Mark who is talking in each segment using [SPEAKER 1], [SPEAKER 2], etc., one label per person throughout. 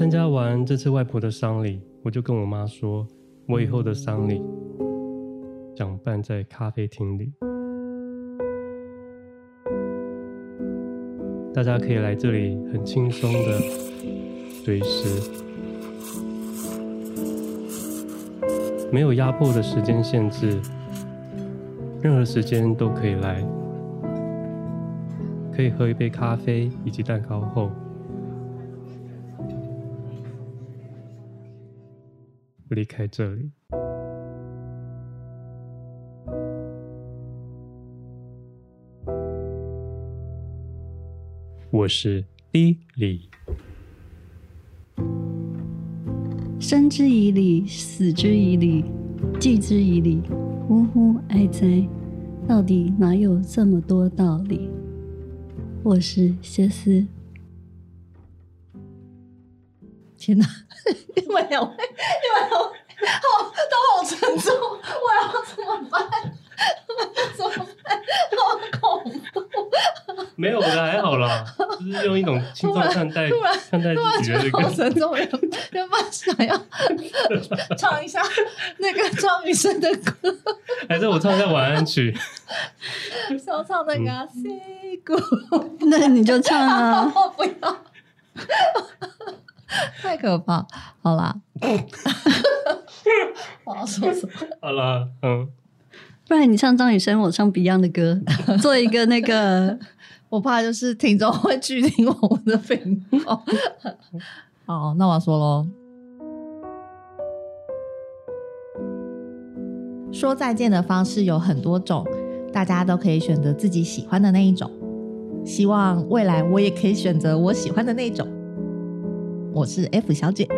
[SPEAKER 1] 参加完这次外婆的丧礼，我就跟我妈说，我以后的丧礼想办在咖啡厅里，大家可以来这里很轻松的随时，没有压迫的时间限制，任何时间都可以来。可以喝一杯咖啡以及蛋糕后，离开这里。我是 Lily。
[SPEAKER 2] 生之以理，死之以理，祭之以礼。呜呼哀哉，到底哪有这么多道理？我是歇思。天哪！因为两位，你们两位，好，都好沉重，我要怎么办？怎么办？好恐怖！
[SPEAKER 1] 没有，我的还好啦，就是用一种轻松看待看待自己的这个。
[SPEAKER 2] 好沉重，有有没有想要唱一下那个张雨生的歌？
[SPEAKER 1] 还是我唱一下晚安曲？
[SPEAKER 2] 想唱那个、啊《Say Good》，那你就唱啊！我 不要，太可怕。好啦，我要说什么？
[SPEAKER 1] 好啦，嗯，
[SPEAKER 2] 不然你唱张雨生，我唱 Beyond 的歌，做一个那个，我怕就是听众会拒听我们的频道。好，那我要说喽。
[SPEAKER 3] 说再见的方式有很多种。大家都可以选择自己喜欢的那一种，希望未来我也可以选择我喜欢的那一种。我是 F 小姐。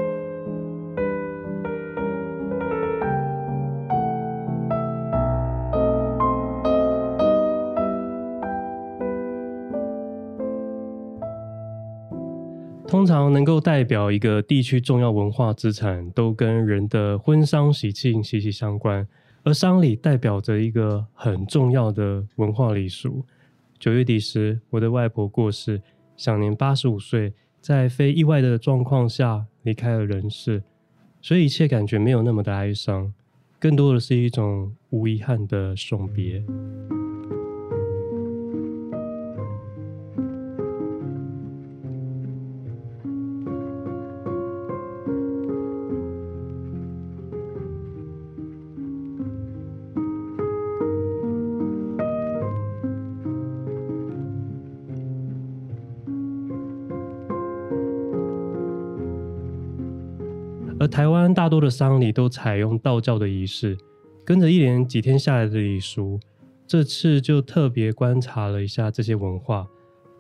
[SPEAKER 1] 通常能够代表一个地区重要文化资产，都跟人的婚丧喜庆息息相关。而丧礼代表着一个很重要的文化礼俗。九月底时，我的外婆过世，享年八十五岁，在非意外的状况下离开了人世，所以一切感觉没有那么的哀伤，更多的是一种无遗憾的送别。大多的丧礼都采用道教的仪式，跟着一连几天下来的礼俗，这次就特别观察了一下这些文化，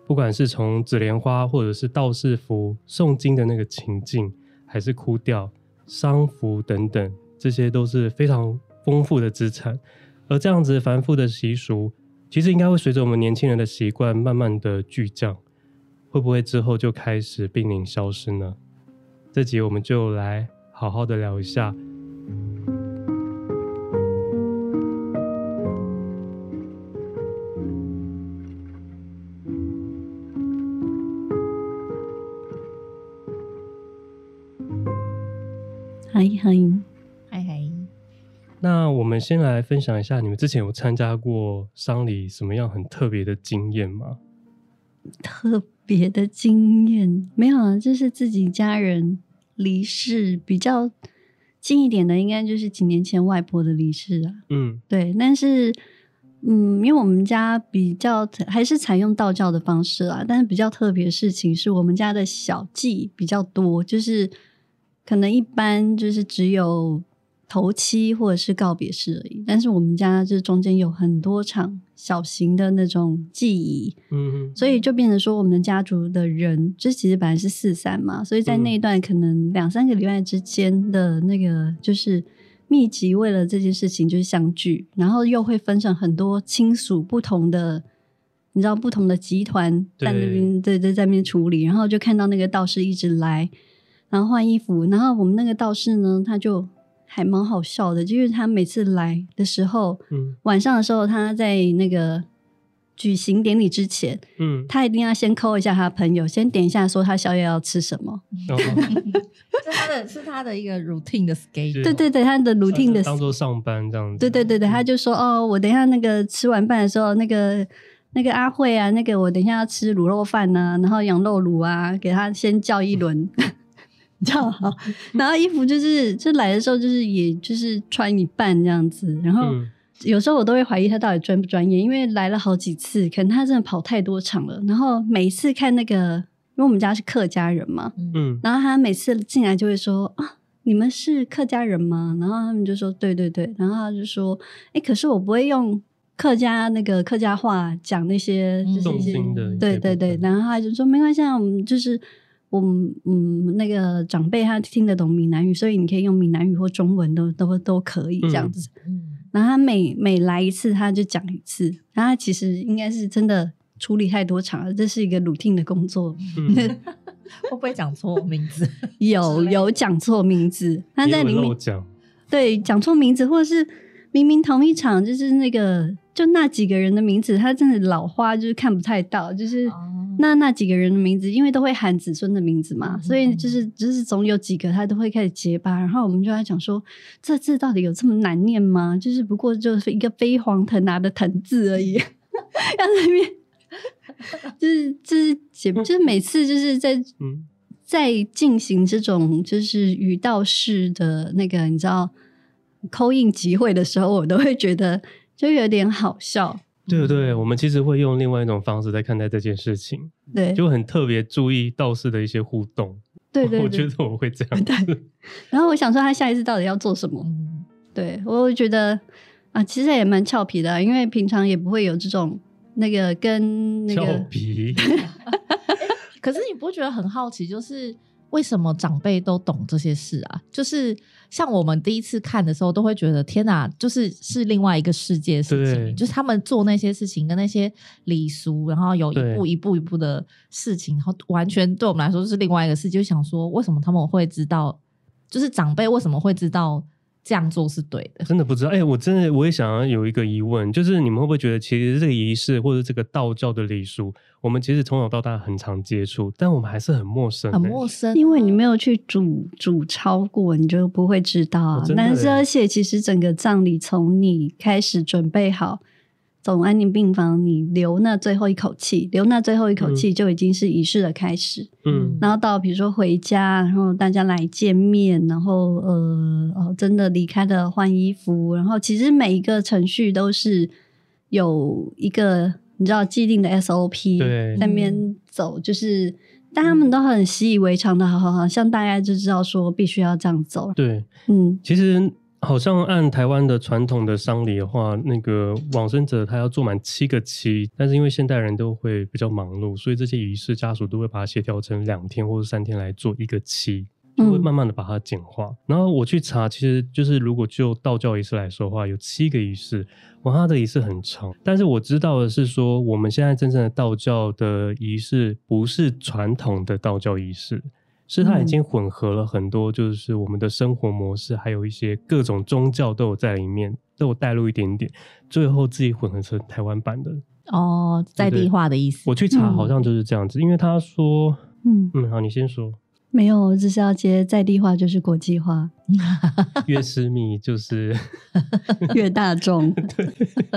[SPEAKER 1] 不管是从紫莲花，或者是道士服诵经的那个情境，还是哭吊、丧服等等，这些都是非常丰富的资产。而这样子繁复的习俗，其实应该会随着我们年轻人的习惯慢慢的巨降，会不会之后就开始濒临消失呢？这集我们就来好好的聊一下。
[SPEAKER 2] 嗨嗨
[SPEAKER 3] 嗨嗨！
[SPEAKER 1] 那我们先来分享一下，你们之前有参加过丧礼什么样很特别的经验吗？
[SPEAKER 2] 特别的经验没有啊，就是自己家人离世比较近一点的，应该就是几年前外婆的离世啊。
[SPEAKER 1] 嗯，
[SPEAKER 2] 对，但是嗯，因为我们家比较还是采用道教的方式啊，但是比较特别的事情是我们家的小祭比较多，就是可能一般就是只有。头七或者是告别式而已，但是我们家这中间有很多场小型的那种记忆，
[SPEAKER 1] 嗯哼，
[SPEAKER 2] 所以就变成说我们家族的人，这其实本来是四散嘛，所以在那一段可能两三个礼拜之间的那个就是密集为了这件事情就是相聚，然后又会分成很多亲属不同的，你知道不同的集团在那边对对在那边处理，然后就看到那个道士一直来，然后换衣服，然后我们那个道士呢，他就。还蛮好笑的，就是他每次来的时候，嗯，晚上的时候他在那个举行典礼之前，嗯，他一定要先 call 一下他的朋友，先点一下说他宵夜要吃什么。哦、
[SPEAKER 3] 是他的，是他的一个 routine 的 schedule。
[SPEAKER 2] 对对对，他的 routine 的
[SPEAKER 1] 当做上班这样子。
[SPEAKER 2] 对对对对，他就说哦，我等一下那个吃完饭的时候，那个那个阿慧啊，那个我等一下要吃卤肉饭呢、啊，然后羊肉卤啊，给他先叫一轮，叫好，然后衣服就是就来的时候就是也就是穿一半这样子，然后。嗯有时候我都会怀疑他到底专不专业，因为来了好几次，可能他真的跑太多场了。然后每一次看那个，因为我们家是客家人嘛，嗯，然后他每次进来就会说啊，你们是客家人吗？然后他们就说对对对，然后他就说，哎，可是我不会用客家那个客家话讲那些，就是一些，对对对，然后他就说没关系，我们就是我们嗯那个长辈他听得懂闽南语，所以你可以用闽南语或中文都都都可以这样子，嗯。然后他每每来一次，他就讲一次。然后他其实应该是真的处理太多场了，这是一个 routine 的工作。嗯、
[SPEAKER 3] 会不会讲错名字？
[SPEAKER 2] 有有讲错名字，他在里面讲 对讲错名字，或者是明明同一场，就是那个就那几个人的名字，他真的老花就是看不太到，就是。哦那那几个人的名字，因为都会喊子孙的名字嘛，嗯、所以就是就是总有几个他都会开始结巴，然后我们就在讲说，这字到底有这么难念吗？就是不过就是一个飞黄腾达的腾字而已，要在那边，就是就是写，就是每次就是在、嗯、在进行这种就是语道式的那个你知道 call in 集会的时候，我都会觉得就有点好笑。
[SPEAKER 1] 对不对？我们其实会用另外一种方式在看待这件事情，
[SPEAKER 2] 对，
[SPEAKER 1] 就很特别注意道士的一些互动。
[SPEAKER 2] 对对，对，
[SPEAKER 1] 我觉得我会这
[SPEAKER 2] 样。然后我想说，他下一次到底要做什么？嗯、对，我会觉得啊，其实也蛮俏皮的，因为平常也不会有这种那个跟那个
[SPEAKER 1] 俏皮。
[SPEAKER 3] 可是你不会觉得很好奇，就是。为什么长辈都懂这些事啊？就是像我们第一次看的时候，都会觉得天哪，就是是另外一个世界的事情。就是他们做那些事情跟那些礼俗，然后有一步一步一步的事情，然后完全对我们来说是另外一个世界。就想说，为什么他们会知道？就是长辈为什么会知道？这样做是对的，
[SPEAKER 1] 真的不知道。哎、欸，我真的我也想要有一个疑问，就是你们会不会觉得，其实这个仪式或者这个道教的礼俗，我们其实从小到大很常接触，但我们还是很陌生，
[SPEAKER 3] 很陌生，
[SPEAKER 2] 因为你没有去主主操过，你就不会知道啊。哦、但是而且其实整个葬礼从你开始准备好。走安宁病房，你留那最后一口气，留那最后一口气就已经是仪式的开始。嗯，然后到比如说回家，然后大家来见面，然后呃哦，真的离开了换衣服，然后其实每一个程序都是有一个你知道既定的 SOP 在那边走，就是但他们都很习以为常的，好好好像大家就知道说必须要这样走。
[SPEAKER 1] 对，嗯，其实。好像按台湾的传统的丧礼的话，那个往生者他要做满七个七，但是因为现代人都会比较忙碌，所以这些仪式家属都会把它协调成两天或者三天来做一个七，就会慢慢的把它简化。嗯、然后我去查，其实就是如果就道教仪式来说的话，有七个仪式，哇，它的仪式很长。但是我知道的是说，我们现在真正的道教的仪式不是传统的道教仪式。是它已经混合了很多，就是我们的生活模式，还有一些各种宗教都有在里面，都有带入一点点，最后自己混合成台湾版的。
[SPEAKER 3] 哦，在地化的意思。
[SPEAKER 1] 我去查，好像就是这样子，嗯、因为他说，嗯。嗯，好，你先说，
[SPEAKER 2] 没有，我只是要接在地化就是国际化，
[SPEAKER 1] 越私密就是
[SPEAKER 2] 越大众，
[SPEAKER 1] 对，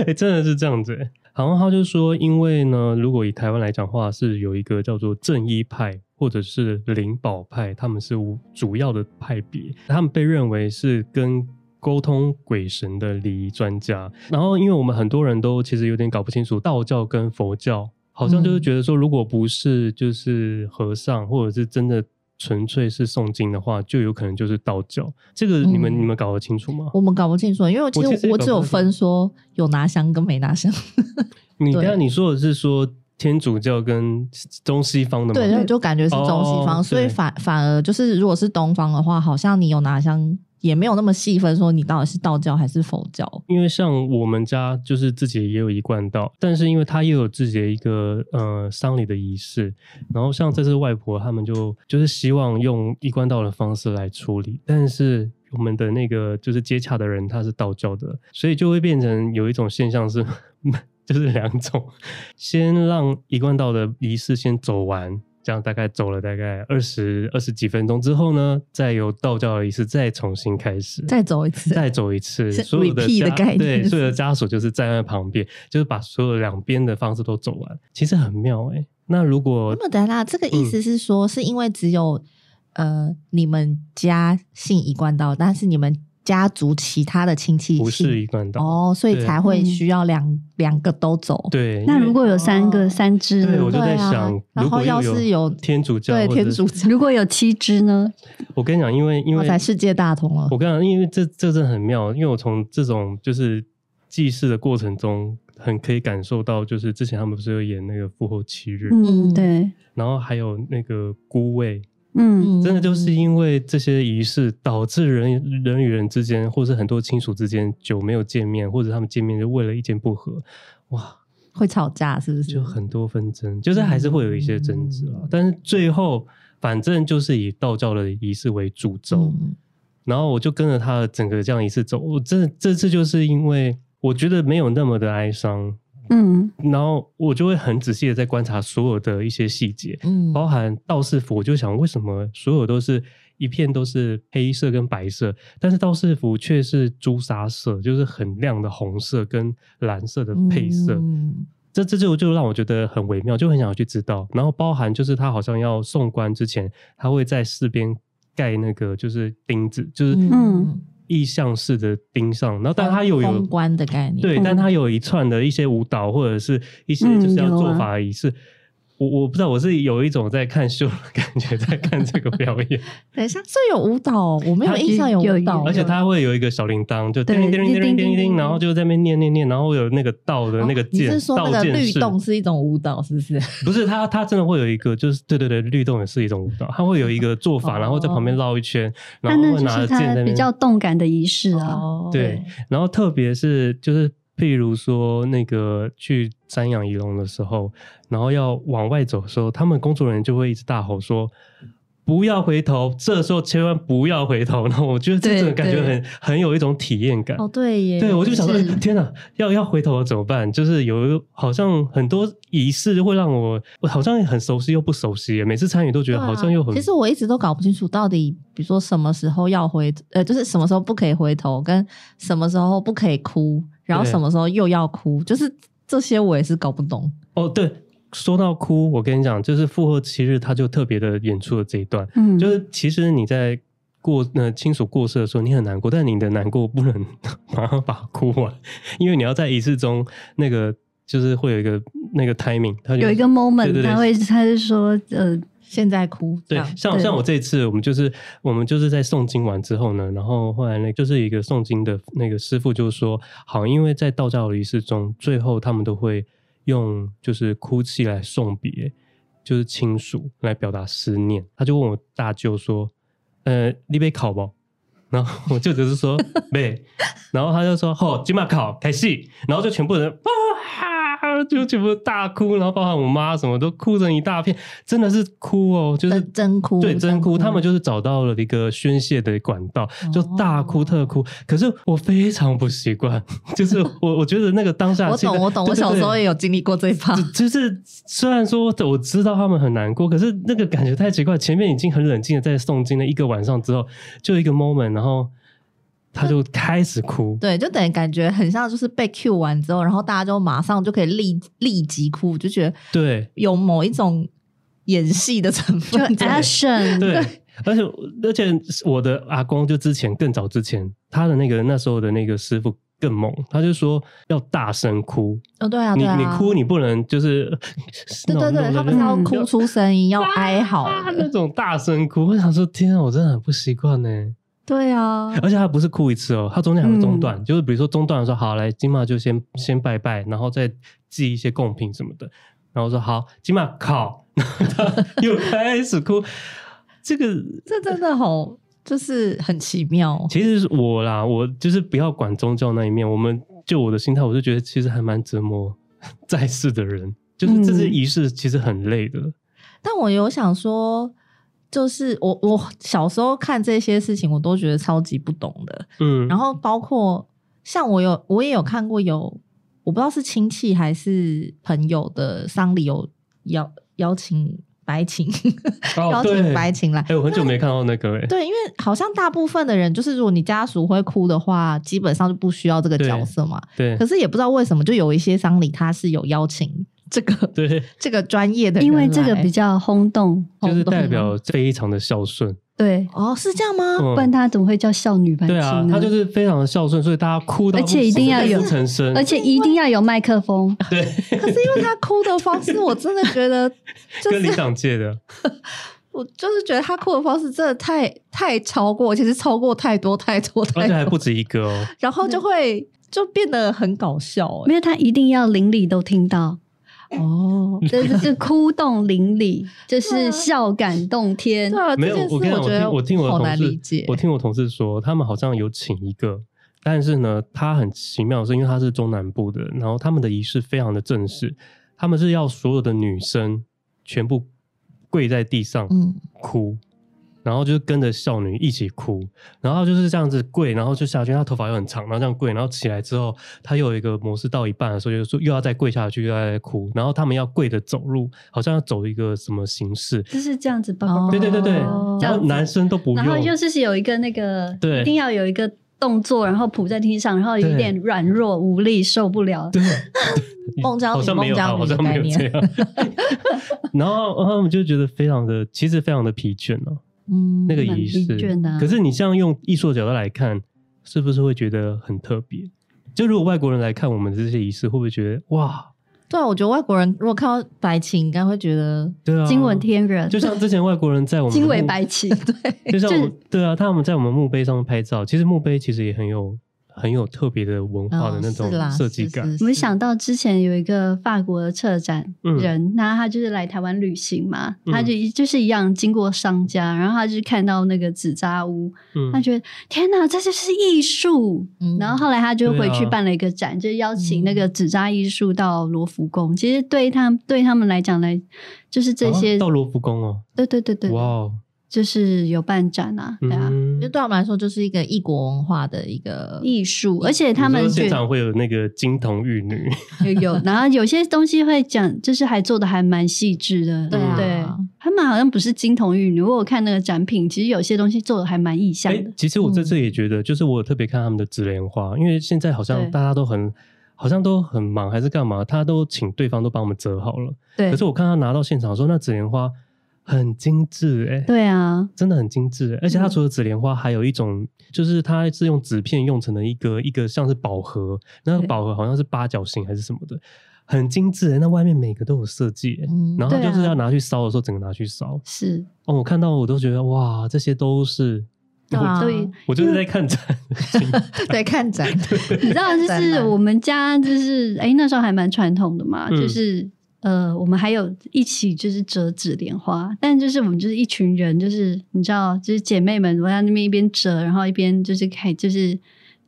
[SPEAKER 1] 哎、欸，真的是这样子。好像他就说，因为呢，如果以台湾来讲的话，是有一个叫做正一派。或者是灵宝派，他们是主要的派别，他们被认为是跟沟通鬼神的礼仪专家。然后，因为我们很多人都其实有点搞不清楚道教跟佛教，好像就是觉得说，如果不是就是和尚，或者是真的纯粹是诵经的话，就有可能就是道教。这个你们、嗯、你们搞得清楚吗？
[SPEAKER 3] 我们搞不清楚，因为其实我只有分说有拿香跟没拿香。
[SPEAKER 1] 你刚刚你说的是说。天主教跟中西方的，
[SPEAKER 3] 对，就感觉是中西方，哦、所以反反而就是，如果是东方的话，好像你有拿香，也没有那么细分，说你到底是道教还是佛教。
[SPEAKER 1] 因为像我们家就是自己也有一贯道，但是因为他又有自己的一个呃丧礼的仪式，然后像这次外婆他们就就是希望用一贯道的方式来处理，但是我们的那个就是接洽的人他是道教的，所以就会变成有一种现象是。就是两种，先让一贯道的仪式先走完。这样大概走了大概二十二十几分钟之后呢，再由道教的仪式再重新开始，
[SPEAKER 3] 再走一次，
[SPEAKER 1] 再走一次，所有的家对所有的家属就是站在旁边，就是把所有两边的方式都走完，其实很妙哎、欸。那如果
[SPEAKER 3] 那么的啦，这个意思是说，是因为只有、嗯、呃你们家信一贯道，但是你们。家族其他的亲戚
[SPEAKER 1] 不是一贯道
[SPEAKER 3] 哦，所以才会需要两两个都走。
[SPEAKER 1] 对，
[SPEAKER 2] 那如果有三个三只呢？
[SPEAKER 1] 对，我就在想，
[SPEAKER 3] 然后要是有
[SPEAKER 1] 天主教，
[SPEAKER 3] 对天主教，
[SPEAKER 2] 如果有七只呢？
[SPEAKER 1] 我跟你讲，因为因为
[SPEAKER 3] 才世界大同了。
[SPEAKER 1] 我跟你讲，因为这这真的很妙，因为我从这种就是祭祀的过程中，很可以感受到，就是之前他们不是有演那个复活七日，
[SPEAKER 2] 嗯，对，
[SPEAKER 1] 然后还有那个孤味。
[SPEAKER 2] 嗯，
[SPEAKER 1] 真的就是因为这些仪式导致人人与人之间，或是很多亲属之间久没有见面，或者他们见面就为了意见不合，哇，
[SPEAKER 3] 会吵架是不是？
[SPEAKER 1] 就很多纷争，就是还是会有一些争执啊。嗯、但是最后反正就是以道教的仪式为主轴，嗯、然后我就跟着他的整个这样仪式走。我这这次就是因为我觉得没有那么的哀伤。
[SPEAKER 2] 嗯，
[SPEAKER 1] 然后我就会很仔细的在观察所有的一些细节，嗯，包含道士服，我就想为什么所有都是一片都是黑色跟白色，但是道士服却是朱砂色，就是很亮的红色跟蓝色的配色，嗯，这这就就让我觉得很微妙，就很想要去知道。然后包含就是他好像要送官之前，他会在四边盖那个就是钉子，就是嗯。意象式的冰上，然后但它有有
[SPEAKER 3] 封棺的概念，
[SPEAKER 1] 对，但它有一串的一些舞蹈或者是一些就是要做法仪式。嗯我我不知道，我是有一种在看秀的感觉，在看这个表演。
[SPEAKER 3] 等一下，这有舞蹈，我没有印象有舞蹈，
[SPEAKER 1] 而且它会有一个小铃铛，就叮叮叮叮叮叮叮，然后就在那边念念念，然后有那个道的那个键，
[SPEAKER 3] 你是说那个律动是一种舞蹈，是不是？
[SPEAKER 1] 不是，它它真的会有一个，就是对对对，律动也是一种舞蹈，它会有一个做法，然后在旁边绕一圈，然后会拿着剑在那边，
[SPEAKER 2] 比较动感的仪式啊。
[SPEAKER 1] 对，然后特别是就是。譬如说，那个去瞻仰仪容的时候，然后要往外走的时候，他们工作人员就会一直大吼说：“不要回头！”这时候千万不要回头。然后我觉得这种感觉很很有一种体验感。
[SPEAKER 3] 哦，对耶，
[SPEAKER 1] 对，我就想说，天哪，要要回头了怎么办？就是有好像很多仪式会让我，我好像很熟悉又不熟悉。每次参与都觉得好像又很……
[SPEAKER 3] 其实我一直都搞不清楚到底，比如说什么时候要回，呃，就是什么时候不可以回头，跟什么时候不可以哭。然后什么时候又要哭？就是这些我也是搞不懂。
[SPEAKER 1] 哦，对，说到哭，我跟你讲，就是复活七日，他就特别的演出了这一段。
[SPEAKER 2] 嗯，
[SPEAKER 1] 就是其实你在过呃亲属过世的时候，你很难过，但你的难过不能 马上把它哭完，因为你要在仪式中那个就是会有一个那个 timing，它
[SPEAKER 2] 有一个 moment，对对对，他会他是说呃。
[SPEAKER 3] 现在哭，
[SPEAKER 1] 对，像像我这一次，我们就是我们就是在诵经完之后呢，然后后来那就是一个诵经的那个师傅就说，好，因为在道教的仪式中，最后他们都会用就是哭泣来送别，就是亲属来表达思念。他就问我大舅说，呃，你被考不？然后我舅舅是说 没，然后他就说，好，今晚考开戏，然后就全部人。就全部大哭，然后包含我妈什么都哭成一大片，真的是哭哦，就是
[SPEAKER 3] 真哭，
[SPEAKER 1] 对，真哭。他们就是找到了一个宣泄的管道，就大哭特哭。可是我非常不习惯，就是我我觉得那个当下，
[SPEAKER 3] 我懂我懂，我小时候也有经历过这一趴。
[SPEAKER 1] 就是虽然说我知道他们很难过，可是那个感觉太奇怪。前面已经很冷静的在诵经了一个晚上之后，就一个 moment，然后。他就开始哭，
[SPEAKER 3] 对，就等于感觉很像，就是被 cue 完之后，然后大家就马上就可以立立即哭，就觉得对，有某一种演戏的成分，
[SPEAKER 2] 就 action，
[SPEAKER 1] 对，而且而且我的阿公就之前更早之前，他的那个那时候的那个师傅更猛，他就说要大声哭，
[SPEAKER 3] 哦，对啊，
[SPEAKER 1] 你你哭你不能就是，
[SPEAKER 3] 对对对，他不是要哭出声音，要哀嚎。
[SPEAKER 1] 那种大声哭，我想说天啊，我真的很不习惯呢。
[SPEAKER 3] 对啊，
[SPEAKER 1] 而且他不是哭一次哦，他中间还会中断，嗯、就是比如说中断的时候，好来，金马就先先拜拜，然后再寄一些贡品什么的，然后说好，金马考，他又开始哭，这个
[SPEAKER 3] 这真的好，就是很奇妙。
[SPEAKER 1] 其实是我啦，我就是不要管宗教那一面，我们就我的心态，我就觉得其实还蛮折磨在世的人，就是这些仪式其实很累的。嗯、
[SPEAKER 3] 但我有想说。就是我，我小时候看这些事情，我都觉得超级不懂的。嗯，然后包括像我有，我也有看过有我不知道是亲戚还是朋友的丧礼有邀邀请白琴，
[SPEAKER 1] 哦、
[SPEAKER 3] 邀请白琴 来。
[SPEAKER 1] 哎、欸，我很久没看到那个哎。
[SPEAKER 3] 对，因为好像大部分的人，就是如果你家属会哭的话，基本上就不需要这个角色嘛。
[SPEAKER 1] 对。对
[SPEAKER 3] 可是也不知道为什么，就有一些丧礼他是有邀请这个
[SPEAKER 1] 对
[SPEAKER 3] 这个专业的人，
[SPEAKER 2] 因为这个比较轰动，
[SPEAKER 1] 就是代表非常的孝顺。
[SPEAKER 2] 对，
[SPEAKER 3] 哦，是这样吗？
[SPEAKER 1] 嗯、
[SPEAKER 2] 不然他怎么会叫孝女白琴呢？
[SPEAKER 1] 对啊，他就是非常的孝顺，所以大家哭到，
[SPEAKER 2] 而且一定要有
[SPEAKER 1] 成声，
[SPEAKER 2] 而且一定要有麦克风。
[SPEAKER 1] 对，
[SPEAKER 3] 可是因为他哭的方式，我真的觉得、就是、
[SPEAKER 1] 跟里长借的。
[SPEAKER 3] 我就是觉得他哭的方式真的太太超过，其实超过太多太多太多，
[SPEAKER 1] 而且还不止一个哦。
[SPEAKER 3] 然后就会就变得很搞笑，
[SPEAKER 2] 因为他一定要邻里都听到。
[SPEAKER 3] 哦，
[SPEAKER 2] 这就是 哭动邻里，就是笑感动天。
[SPEAKER 3] 对啊，
[SPEAKER 1] 没有，我跟你讲，我听我听我同
[SPEAKER 3] 事，
[SPEAKER 1] 我听我同事说，他们好像有请一个，但是呢，他很奇妙是，因为他是中南部的，然后他们的仪式非常的正式，他们是要所有的女生全部跪在地上哭。嗯然后就是跟着少女一起哭，然后就是这样子跪，然后就下去。她头发又很长，然后这样跪，然后起来之后，她又有一个模式到一半的时候，就说又要再跪下去，又要再哭。然后他们要跪着走路，好像要走一个什么形式，
[SPEAKER 2] 就是这样子。
[SPEAKER 3] 抱、
[SPEAKER 1] 对对对对，然后男生都不用。
[SPEAKER 2] 然后就是有一个那个，
[SPEAKER 1] 对，
[SPEAKER 2] 一定要有一个动作，然后扑在地上，然后有点软弱无力，受不了。
[SPEAKER 1] 对，
[SPEAKER 3] 孟姜女，孟姜女
[SPEAKER 1] 好像没有这样。然后，然后他们就觉得非常的，其实非常的疲倦了。
[SPEAKER 3] 嗯，
[SPEAKER 1] 那个仪式，
[SPEAKER 2] 啊、
[SPEAKER 1] 可是你像用艺术的角度来看，是不是会觉得很特别？就如果外国人来看我们这些仪式，会不会觉得哇？
[SPEAKER 3] 对啊，我觉得外国人如果看到白琴，应该会觉得
[SPEAKER 1] 对啊，
[SPEAKER 2] 惊闻天人。
[SPEAKER 1] 就像之前外国人在我们
[SPEAKER 2] 惊为白琴，对，
[SPEAKER 1] 就像我对啊，他们在我们墓碑上面拍照，其实墓碑其实也很有。很有特别的文化的那种设计感。
[SPEAKER 2] 我们想到之前有一个法国的策展人，那、嗯、他就是来台湾旅行嘛，嗯、他就就是一样经过商家，然后他就看到那个纸扎屋，嗯、他觉得天哪，这就是艺术。嗯、然后后来他就回去办了一个展，啊、就邀请那个纸扎艺术到罗浮宫。其实对他对他们来讲来，就是这些、啊、
[SPEAKER 1] 到罗浮宫哦，
[SPEAKER 2] 对对对对，
[SPEAKER 1] 哇。
[SPEAKER 2] 就是有办展啊，对啊，
[SPEAKER 3] 就对我们来说就是一个异国文化的一个
[SPEAKER 2] 艺术，而且他们
[SPEAKER 1] 现场会有那个金童玉女，
[SPEAKER 2] 有，然后有些东西会讲，就是还做的还蛮细致的，对啊，对，他们好像不是金童玉女，我有看那个展品，其实有些东西做的还蛮意象的。欸，
[SPEAKER 1] 其实我这次也觉得，就是我有特别看他们的纸莲花，因为现在好像大家都很，好像都很忙还是干嘛，他都请对方都帮我们折好了，对。可是我看他拿到现场说，那紫莲花。很精致哎、欸，
[SPEAKER 2] 对啊，
[SPEAKER 1] 真的很精致、欸，而且它除了紫莲花，还有一种，就是它是用纸片用成的一个一个像是宝盒，那个宝盒好像是八角形还是什么的，很精致、欸。那外面每个都有设计、欸，嗯、然后就是要拿去烧的时候，整个拿去烧。
[SPEAKER 2] 是。
[SPEAKER 1] 哦，我看到我都觉得哇，这些都是，
[SPEAKER 2] 对啊，
[SPEAKER 1] 我，我就是在看展，
[SPEAKER 3] 在看展。
[SPEAKER 2] 你知道，就是我们家就是哎、欸，那时候还蛮传统的嘛，就是。嗯呃，我们还有一起就是折纸莲花，但就是我们就是一群人，就是你知道，就是姐妹们，我在那边一边折，然后一边就是开，就是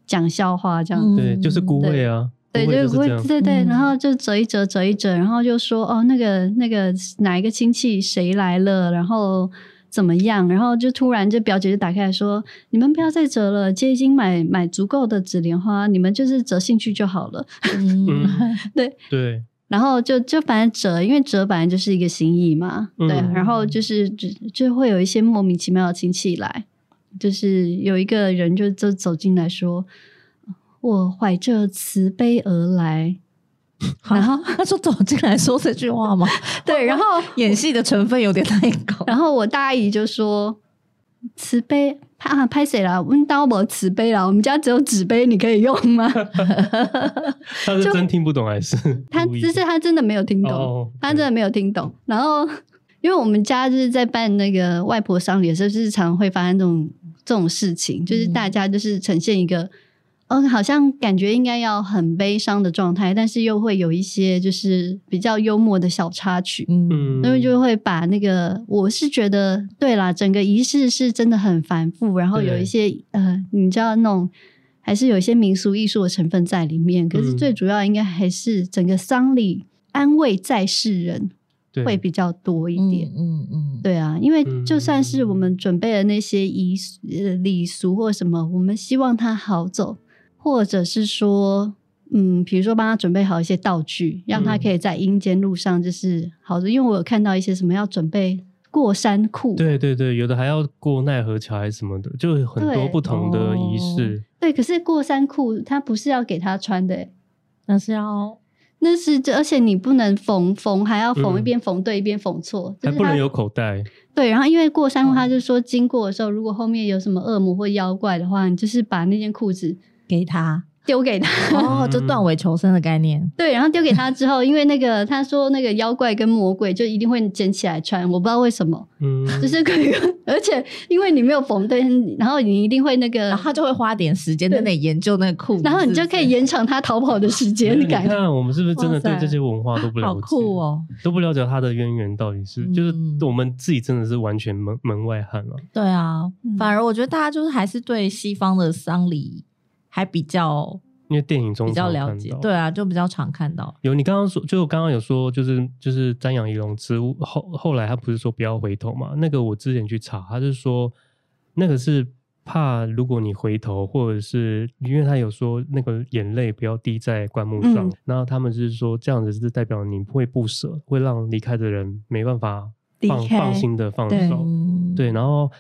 [SPEAKER 2] 讲笑话这样。
[SPEAKER 1] 嗯、对，就是孤位啊。
[SPEAKER 2] 对，就是孤味，对对。然后就折一折，折一折，然后就说哦，那个那个哪一个亲戚谁来了，然后怎么样？然后就突然就表姐就打开来说，你们不要再折了，姐已经买买足够的纸莲花，你们就是折兴趣就好了。
[SPEAKER 1] 嗯，
[SPEAKER 2] 对
[SPEAKER 1] 对。
[SPEAKER 2] 然后就就反正折，因为折本来就是一个心意嘛，嗯、对。然后就是就就会有一些莫名其妙的亲戚来，就是有一个人就就走进来说：“我怀着慈悲而来。”然后
[SPEAKER 3] 他说走进来说这句话吗？
[SPEAKER 2] 对，然后
[SPEAKER 3] 演戏的成分有点太高。
[SPEAKER 2] 然后我大姨就说：“慈悲。”啊，拍谁了？我们刀没纸杯了，我们家只有纸杯，你可以用吗？
[SPEAKER 1] 他是真听不懂还是？
[SPEAKER 2] 他就是他真的没有听懂，oh. 他真的没有听懂。然后，因为我们家就是在办那个外婆丧礼的时候，日常会发生这种这种事情，就是大家就是呈现一个。嗯，好像感觉应该要很悲伤的状态，但是又会有一些就是比较幽默的小插曲，嗯，因为就会把那个，我是觉得对啦，整个仪式是真的很繁复，然后有一些呃，你知道那种还是有一些民俗艺术的成分在里面，可是最主要应该还是整个丧礼安慰在世人会比较多一点，嗯嗯，嗯。对啊，因为就算是我们准备的那些仪礼俗或什么，我们希望他好走。或者是说，嗯，比如说帮他准备好一些道具，让他可以在阴间路上就是好的。因为我有看到一些什么要准备过山库，
[SPEAKER 1] 对对对，有的还要过奈何桥还是什么的，就很多不同的仪式。
[SPEAKER 2] 对，哦、对，可是过山库他不是要给他穿的，
[SPEAKER 3] 那是要。
[SPEAKER 2] 那是，而且你不能缝缝，还要缝一边缝对、嗯、一边缝错，
[SPEAKER 1] 还不能有口袋。
[SPEAKER 2] 对，然后因为过山路，他就说经过的时候，如果后面有什么恶魔或妖怪的话，你就是把那件裤子
[SPEAKER 3] 给他。
[SPEAKER 2] 丢给他
[SPEAKER 3] 哦，就断尾求生的概念。
[SPEAKER 2] 对，然后丢给他之后，因为那个他说那个妖怪跟魔鬼就一定会捡起来穿，我不知道为什么，嗯，就是可以，而且因为你没有缝对，然后你一定会那个，
[SPEAKER 3] 然后他就会花点时间在那里研究那个裤子，
[SPEAKER 2] 然后你就可以延长他逃跑的时间。你看，
[SPEAKER 1] 我们是不是真的对这些文化都不了解？
[SPEAKER 3] 好酷哦，
[SPEAKER 1] 都不了解他的渊源到底是，就是我们自己真的是完全门门外汉了。
[SPEAKER 3] 对啊，反而我觉得大家就是还是对西方的丧礼还比较。
[SPEAKER 1] 因为电影中
[SPEAKER 3] 比较了解，对啊，就比较常看到。
[SPEAKER 1] 有你刚刚说，就我刚刚有说，就是就是瞻仰仪容之物后后来他不是说不要回头嘛？那个我之前去查，他是说那个是怕如果你回头，或者是因为他有说那个眼泪不要滴在棺木上，嗯、然后他们是说这样子是代表你会不舍，会让离开的人没办法放放心的放手，对，对，然后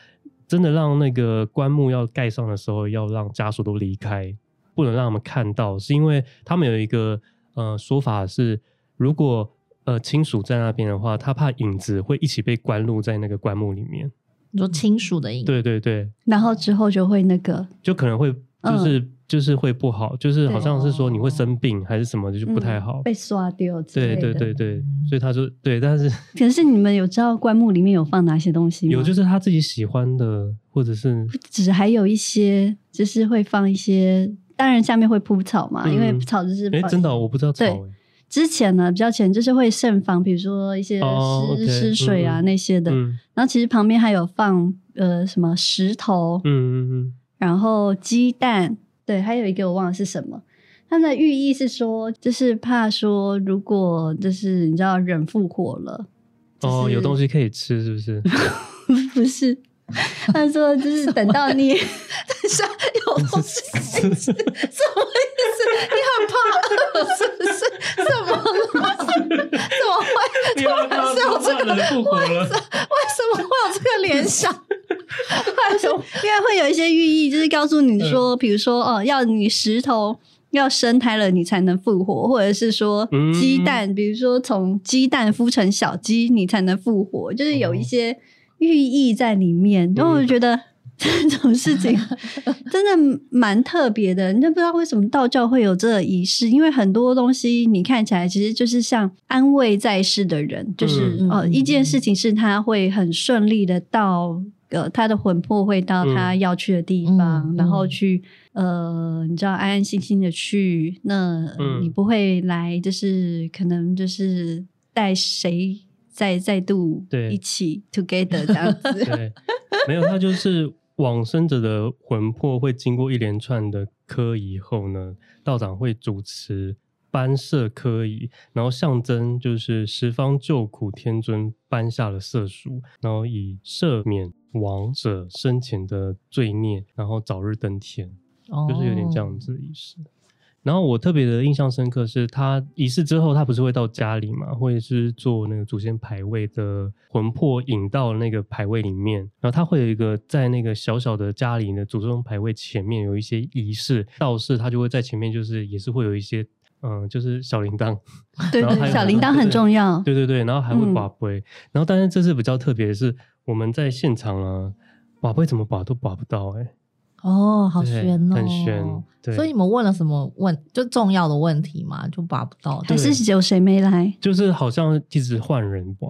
[SPEAKER 1] 真的让那个棺木要盖上的时候，要让家属都离开。不能让他们看到，是因为他们有一个呃说法是，如果呃亲属在那边的话，他怕影子会一起被关入在那个棺木里面。
[SPEAKER 3] 你说亲属的影子？
[SPEAKER 1] 对对对。
[SPEAKER 2] 然后之后就会那个，
[SPEAKER 1] 就可能会就是、嗯、就是会不好，就是好像是说你会生病还是什么，就不太好。
[SPEAKER 2] 嗯、被刷掉。
[SPEAKER 1] 对对对对，所以他说对，但是
[SPEAKER 2] 可是你们有知道棺木里面有放哪些东西吗？
[SPEAKER 1] 有，就是他自己喜欢的，或者是
[SPEAKER 2] 只还有一些，就是会放一些。当然，下面会铺草嘛，嗯、因为草就是哎，
[SPEAKER 1] 真的、哦、我不知道草。对，
[SPEAKER 2] 之前呢比较前，就是会盛放，比如说一些湿、湿水啊、嗯、那些的。嗯、然后其实旁边还有放呃什么石头，嗯嗯嗯，然后鸡蛋，对，还有一个我忘了是什么。它的寓意是说，就是怕说如果就是你知道人复活了，就是、
[SPEAKER 1] 哦，有东西可以吃，是不是？
[SPEAKER 2] 不是。他说：“就是等到你，等下有东西，什么意思？你很怕饿是不是？怎么了？怎么会突然是有这个？为什么为什么会有这个联想？因为会有一些寓意，就是告诉你说，比如说哦，要你石头要生胎了，你才能复活，或者是说鸡蛋，比如说从鸡蛋孵成小鸡，你才能复活，就是有一些。”寓意在里面，然后我觉得这种事情 真的蛮特别的。你就不知道为什么道教会有这个仪式，因为很多东西你看起来其实就是像安慰在世的人，就是、嗯、呃，一件事情是他会很顺利的到呃，他的魂魄会到他要去的地方，嗯、然后去呃，你知道安安心心的去。那你不会来，就是可能就是带谁。再再度一起 together 这样子，
[SPEAKER 1] 对，没有，他就是往生者的魂魄会经过一连串的科以后呢，道长会主持颁赦科仪，然后象征就是十方救苦天尊颁下了赦书，然后以赦免亡者生前的罪孽，然后早日登天，就是有点这样子的意思。然后我特别的印象深刻是，他仪式之后，他不是会到家里嘛，或者是做那个祖先牌位的魂魄引到那个牌位里面，然后他会有一个在那个小小的家里的祖宗牌位前面有一些仪式，道士他就会在前面，就是也是会有一些嗯，就是小铃铛，
[SPEAKER 2] 对对，小铃铛很重要，
[SPEAKER 1] 对对对，然后还会拔杯，嗯、然后但是这次比较特别的是，我们在现场啊，把杯怎么拔都拔不到哎、欸。
[SPEAKER 3] 哦，好悬哦，
[SPEAKER 1] 很悬。对，
[SPEAKER 3] 所以你们问了什么问？就重要的问题嘛，就拔不到。
[SPEAKER 2] 还是有谁没来？
[SPEAKER 1] 就是好像一直换人拔，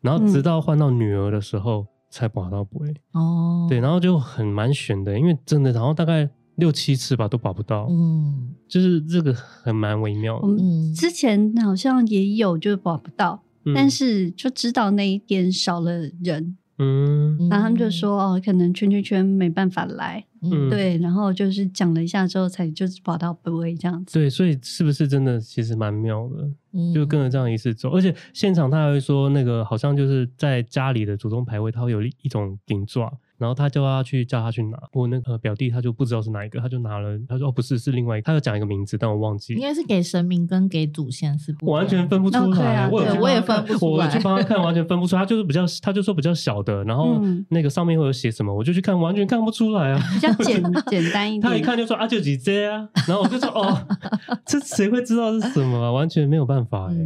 [SPEAKER 1] 然后直到换到女儿的时候才拔到杯。哦，对，然后就很蛮悬的，因为真的，然后大概六七次吧都保不到。嗯，就是这个很蛮微妙的。
[SPEAKER 2] 嗯，之前好像也有就保不到，但是就知道那一天少了人。嗯，然后他们就说哦，可能圈圈圈没办法来，嗯，对，然后就是讲了一下之后，才就是保到不位这样子。
[SPEAKER 1] 对，所以是不是真的其实蛮妙的？嗯，就跟着这样一次走，而且现场他还会说那个好像就是在家里的祖宗牌位，他会有一种顶爪，然后他叫他去叫他去拿，我那个表弟他就不知道是哪一个，他就拿了，他说哦不是，是另外一个，他有讲一个名字，但我忘记，
[SPEAKER 3] 应该是给神明跟给祖先是不，
[SPEAKER 1] 我完全分不出
[SPEAKER 2] 来，
[SPEAKER 1] 我
[SPEAKER 3] 也分不出来
[SPEAKER 1] 我去帮他看，完全分不出来，他就是比较，他就说比较小的，然后那个上面会有写什么，我就去看，完全看不出来啊，
[SPEAKER 2] 比较简 简单一点，
[SPEAKER 1] 他一看就说啊就几 J 啊，然后我就说哦，这谁会知道是什么啊？完全没有办法哎、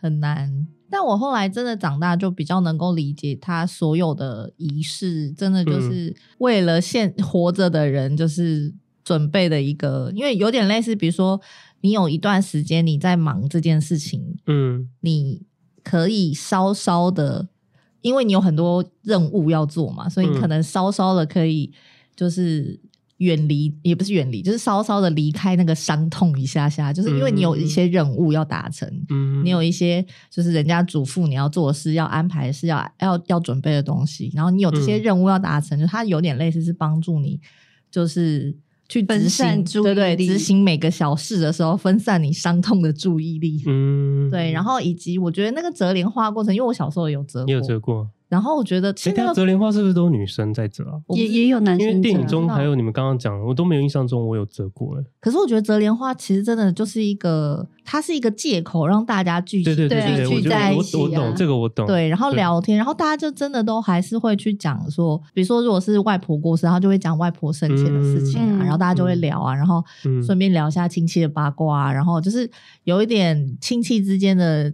[SPEAKER 3] 很难。但我后来真的长大，就比较能够理解他所有的仪式，真的就是为了现 活着的人，就是准备的一个，因为有点类似，比如说你有一段时间你在忙这件事情，
[SPEAKER 1] 嗯，
[SPEAKER 3] 你可以稍稍的，因为你有很多任务要做嘛，所以你可能稍稍的可以就是。远离也不是远离，就是稍稍的离开那个伤痛一下下，就是因为你有一些任务要达成，嗯，你有一些就是人家嘱咐你要做的事、要安排的事、要要要准备的东西，然后你有这些任务要达成，嗯、就它有点类似是帮助你，就是去分散注意力，对对，执行每个小事的时候分散你伤痛的注意力，嗯，对，然后以及我觉得那个折莲花过程，因为我小时候有折过，
[SPEAKER 1] 你有折过。
[SPEAKER 3] 然后我觉得，其实那个
[SPEAKER 1] 折莲花是不是都是女生在折啊？
[SPEAKER 2] 也也有男生。
[SPEAKER 1] 因为电影中还有你们刚刚讲的，我都没有印象中我有折过。
[SPEAKER 3] 可是我觉得折莲花其实真的就是一个，它是一个借口让大家聚集，
[SPEAKER 1] 对对对，
[SPEAKER 3] 聚在一起。
[SPEAKER 1] 我懂这个，我懂。
[SPEAKER 3] 对，然后聊天，然后大家就真的都还是会去讲说，比如说如果是外婆过世，然后就会讲外婆生前的事情啊，然后大家就会聊啊，然后顺便聊一下亲戚的八卦啊，然后就是有一点亲戚之间的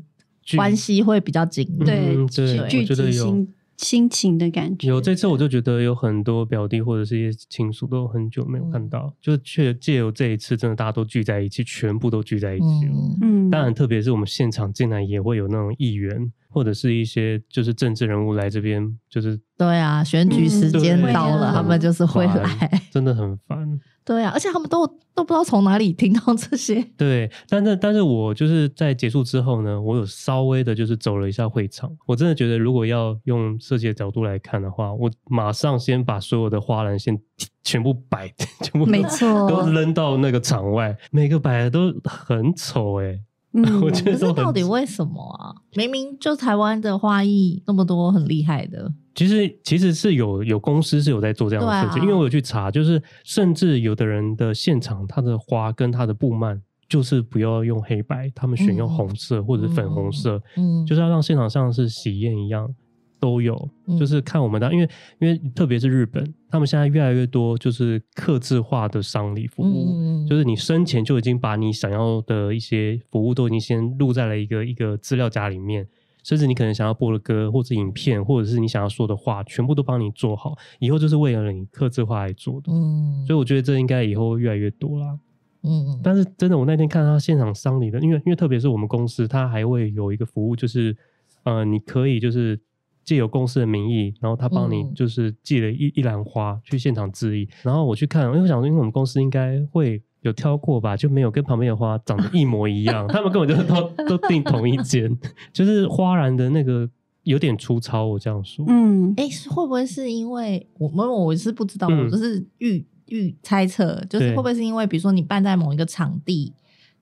[SPEAKER 3] 关系会比较紧密。
[SPEAKER 2] 对，
[SPEAKER 1] 对，我觉得有。
[SPEAKER 2] 亲情的感觉，
[SPEAKER 1] 有这次我就觉得有很多表弟或者是一些亲属都很久没有看到，嗯、就却借由这一次，真的大家都聚在一起，全部都聚在一起了。嗯，当然，特别是我们现场竟然也会有那种议员或者是一些就是政治人物来这边，就是
[SPEAKER 3] 对啊，选举时间到了，嗯、他们就是会来，
[SPEAKER 1] 真的很烦。
[SPEAKER 3] 对啊，而且他们都都不知道从哪里听到这些。
[SPEAKER 1] 对，但是但是我就是在结束之后呢，我有稍微的就是走了一下会场。我真的觉得，如果要用设计的角度来看的话，我马上先把所有的花篮先全部摆，全部
[SPEAKER 2] 没错，
[SPEAKER 1] 都扔到那个场外，每个摆的都很丑哎、欸。嗯，我觉得
[SPEAKER 3] 可是到底为什么啊？明明就台湾的花艺那么多，很厉害的。
[SPEAKER 1] 其实其实是有有公司是有在做这样的设计，啊、因为我有去查，就是甚至有的人的现场，他的花跟他的布幔就是不要用黑白，他们选用红色或者粉红色，嗯，就是要让现场像是喜宴一样都有，嗯、就是看我们的，因为因为特别是日本，他们现在越来越多就是客制化的丧礼服务，嗯、就是你生前就已经把你想要的一些服务都已经先录在了一个一个资料夹里面。甚至你可能想要播的歌，或者影片，或者是你想要说的话，全部都帮你做好，以后就是为了你客制化来做的。嗯，所以我觉得这应该以后会越来越多啦。嗯，但是真的，我那天看他现场丧礼的，因为因为特别是我们公司，他还会有一个服务，就是呃，你可以就是借由公司的名义，然后他帮你就是寄了一一篮花去现场致意。然后我去看，因为我想说，因为我们公司应该会。有挑过吧，就没有跟旁边的花长得一模一样。他们根本就都都订同一间，就是花篮的那个有点粗糙。我这样说，
[SPEAKER 3] 嗯，哎、欸，会不会是因为我们我是不知道，嗯、我就是预预猜测，就是会不会是因为比如说你办在某一个场地。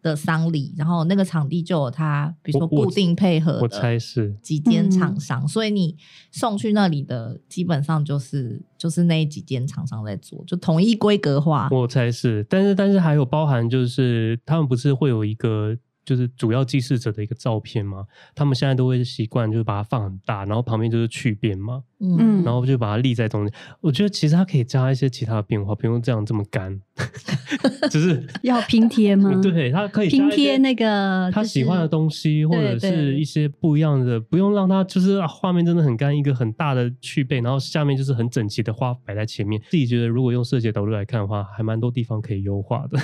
[SPEAKER 3] 的丧礼，然后那个场地就有他，比如说固定配合的，
[SPEAKER 1] 我猜是
[SPEAKER 3] 几间厂商，所以你送去那里的基本上就是就是那几间厂商在做，就统一规格化。
[SPEAKER 1] 我猜是，但是但是还有包含就是他们不是会有一个。就是主要记事者的一个照片嘛，他们现在都会习惯就是把它放很大，然后旁边就是去边嘛，嗯，然后就把它立在中间。我觉得其实它可以加一些其他的变化，不用这样这么干，就是 要
[SPEAKER 2] 拼贴吗？
[SPEAKER 1] 对，它可以
[SPEAKER 2] 拼贴那个
[SPEAKER 1] 他喜欢的东西，或者是一些不一样的，不用让它就是画面真的很干，一个很大的去背，然后下面就是很整齐的花摆在前面。自己觉得如果用设计的角度来看的话，还蛮多地方可以优化的。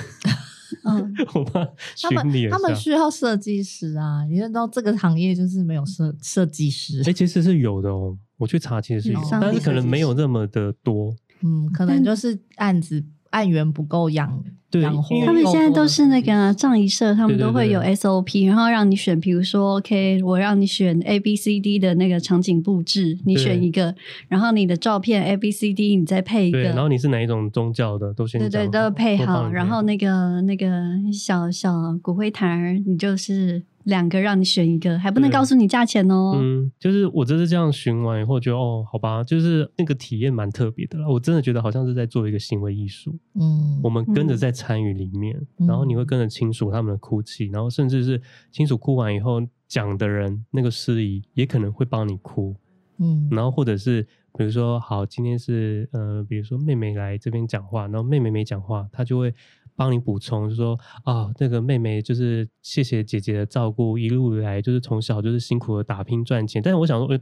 [SPEAKER 3] 嗯，我怕他们他们需要设计师啊，你知道这个行业就是没有设设计师。
[SPEAKER 1] 哎、欸，其实是有的哦，我去查其实是有，但是可能没有那么的多。
[SPEAKER 3] 嗯，可能就是案子。案源不够养，
[SPEAKER 1] 对，
[SPEAKER 2] 他们现在都是那个葬仪社，他们都会有 SOP，然后让你选，比如说，OK，我让你选 A B C D 的那个场景布置，你选一个，然后你的照片 A B C D，你再配一个，
[SPEAKER 1] 然后你是哪一种宗教的，都先
[SPEAKER 2] 对对都配好，然后那个那个小小骨灰坛，你就是。两个让你选一个，还不能告诉你价钱哦。
[SPEAKER 1] 嗯，就是我这次这样寻完以后，觉得哦，好吧，就是那个体验蛮特别的啦。我真的觉得好像是在做一个行为艺术。嗯，我们跟着在参与里面，嗯、然后你会跟着亲属他们的哭泣，然后甚至是亲属哭完以后，讲的人那个司仪也可能会帮你哭。嗯，然后或者是比如说，好，今天是呃，比如说妹妹来这边讲话，然后妹妹没讲话，她就会。帮你补充，就说啊、哦，那个妹妹就是谢谢姐姐的照顾，一路以来就是从小就是辛苦的打拼赚钱。但是我想说，呃，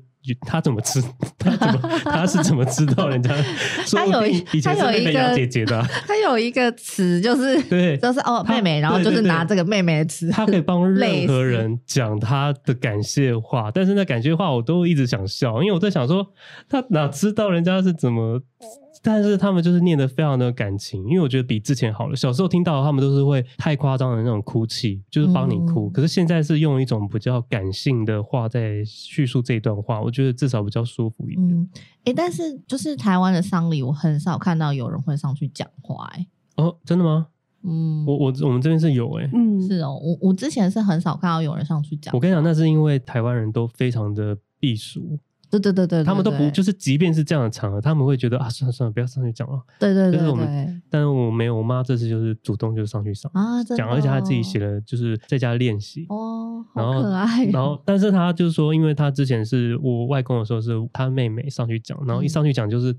[SPEAKER 1] 她怎么知？她怎么？她是怎么知道人家？
[SPEAKER 3] 她有一，她有一个
[SPEAKER 1] 姐姐的，
[SPEAKER 3] 她有一个词，就是对，就是哦，妹妹，然后就是拿这个妹妹的词，
[SPEAKER 1] 她可以帮 任何人讲她的感谢话。但是那感谢话，我都一直想笑，因为我在想说，她哪知道人家是怎么？但是他们就是念得非常的感情，因为我觉得比之前好了。小时候听到他们都是会太夸张的那种哭泣，就是帮你哭。嗯、可是现在是用一种比较感性的话在叙述这一段话，我觉得至少比较舒服一点。
[SPEAKER 3] 嗯，哎、欸，但是就是台湾的丧礼，我很少看到有人会上去讲话、欸。哎，
[SPEAKER 1] 哦，真的吗？嗯，我我我们这边是有、欸，哎，
[SPEAKER 3] 嗯，是哦，我我之前是很少看到有人上去讲。
[SPEAKER 1] 我跟你讲，那是因为台湾人都非常的避俗。
[SPEAKER 3] 对对对对，
[SPEAKER 1] 他们都不就是，即便是这样的场合，他们会觉得啊，算了算了，不要上去讲了。
[SPEAKER 3] 对对对，
[SPEAKER 1] 就是我们，但是我没有，我妈这次就是主动就上去上啊，讲，而且她自己写了，就是在家练习
[SPEAKER 3] 哦，好可爱。
[SPEAKER 1] 然后，但是她就是说，因为她之前是我外公的时候，是她妹妹上去讲，然后一上去讲就是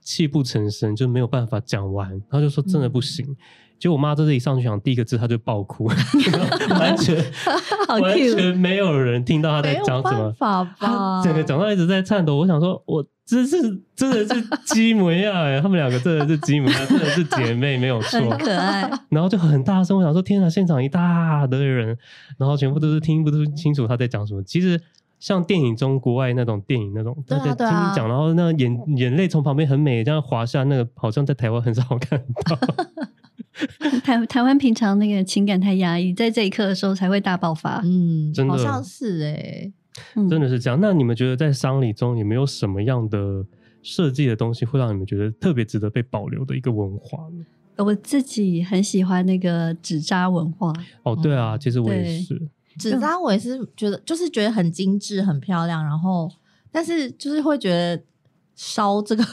[SPEAKER 1] 泣不成声，就没有办法讲完，然后就说真的不行。就我妈在这里上去讲第一个字，她就爆哭，完全完全没有人听到她在讲什么，
[SPEAKER 3] 法吧？
[SPEAKER 1] 整个讲到一直在颤抖。我想说，我真是真的是鸡模样哎，他们两个真的是鸡模样，真的是姐妹，没有错，
[SPEAKER 2] 可爱。
[SPEAKER 1] 然后就很大声，我想说，天哪，现场一大堆人，然后全部都是听不清楚她在讲什么。其实像电影中国外那种电影那种，他在听讲，然后那眼眼泪从旁边很美这样滑下，那个好像在台湾很少看到。
[SPEAKER 2] 台台湾平常那个情感太压抑，在这一刻的时候才会大爆发。
[SPEAKER 3] 嗯，
[SPEAKER 1] 真的，
[SPEAKER 3] 好像是哎、欸，
[SPEAKER 1] 真的是这样。那你们觉得在丧礼中有没有什么样的设计的东西会让你们觉得特别值得被保留的一个文化呢？
[SPEAKER 2] 我自己很喜欢那个纸扎文化。
[SPEAKER 1] 哦，对啊，其实我也是
[SPEAKER 3] 纸扎，我也是觉得就是觉得很精致、很漂亮，然后但是就是会觉得。烧这个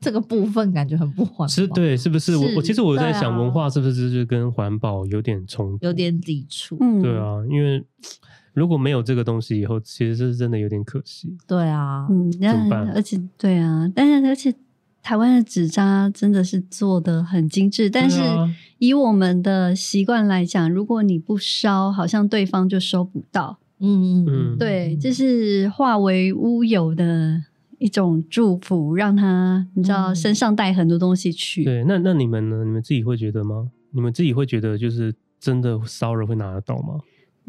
[SPEAKER 3] 这个部分感觉很不环保，
[SPEAKER 1] 是，对，是不是？是我我其实我在想，文化是不是就是跟环保有点冲突，
[SPEAKER 3] 有点抵触？
[SPEAKER 2] 嗯，
[SPEAKER 1] 对啊，因为如果没有这个东西以后，其实是真的有点可惜。
[SPEAKER 3] 对啊，
[SPEAKER 2] 嗯，怎么办？而且对啊，但是而且台湾的纸扎真的是做的很精致，但是以我们的习惯来讲，如果你不烧，好像对方就收不到。
[SPEAKER 3] 嗯嗯嗯，
[SPEAKER 2] 对，就是化为乌有的。一种祝福，让他你知道身上带很多东西去。
[SPEAKER 1] 嗯、对，那那你们呢？你们自己会觉得吗？你们自己会觉得就是真的骚扰会拿得到吗？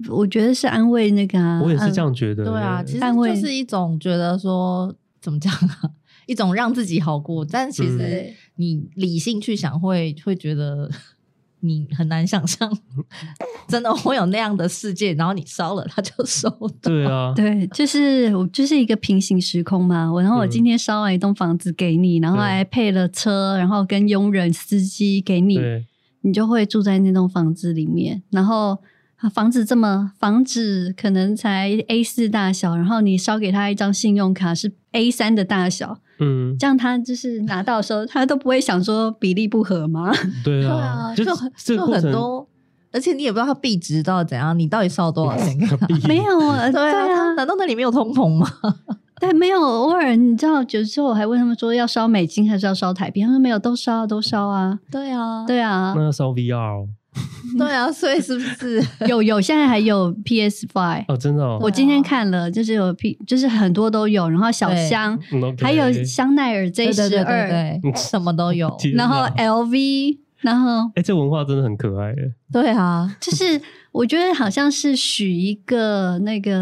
[SPEAKER 2] 我觉得是安慰那个、啊，
[SPEAKER 1] 我也是这样觉得。
[SPEAKER 3] 对啊，其实就是一种觉得说怎么讲啊，一种让自己好过。但其实你理性去想会，会会觉得。你很难想象，真的会有那样的世界，然后你烧了，他就收。
[SPEAKER 1] 对啊，
[SPEAKER 2] 对，就是我就是一个平行时空嘛。我然后我今天烧完一栋房子给你，然后还配了车，然后跟佣人、司机给你，你就会住在那栋房子里面。然后房子这么，房子可能才 A 四大小，然后你烧给他一张信用卡是 A 三的大小。嗯，这样他就是拿到的时候，他都不会想说比例不合吗？
[SPEAKER 1] 对啊，
[SPEAKER 3] 就就很多，而且你也不知道他币值到底怎样，你到底烧多少钱？
[SPEAKER 2] 没有啊，对啊，
[SPEAKER 3] 难道那里没有通膨吗？
[SPEAKER 2] 对，没有。偶尔你知道，有时候我还问他们说要烧美金还是要烧台币，他说没有，都烧都烧啊。
[SPEAKER 3] 对啊，
[SPEAKER 2] 对啊，
[SPEAKER 1] 那要烧 VR。
[SPEAKER 3] 对啊，所以是不是？
[SPEAKER 2] 有有现在还有 PS Five
[SPEAKER 1] 哦？真的哦，
[SPEAKER 2] 我今天看了，就是有 P，就是很多都有，然后小香还有香奈儿 J 十二，
[SPEAKER 3] 对，什么都有，
[SPEAKER 2] 然后 LV，然后
[SPEAKER 1] 哎，这文化真的很可爱耶。
[SPEAKER 3] 对啊，
[SPEAKER 2] 就是。我觉得好像是许一个那个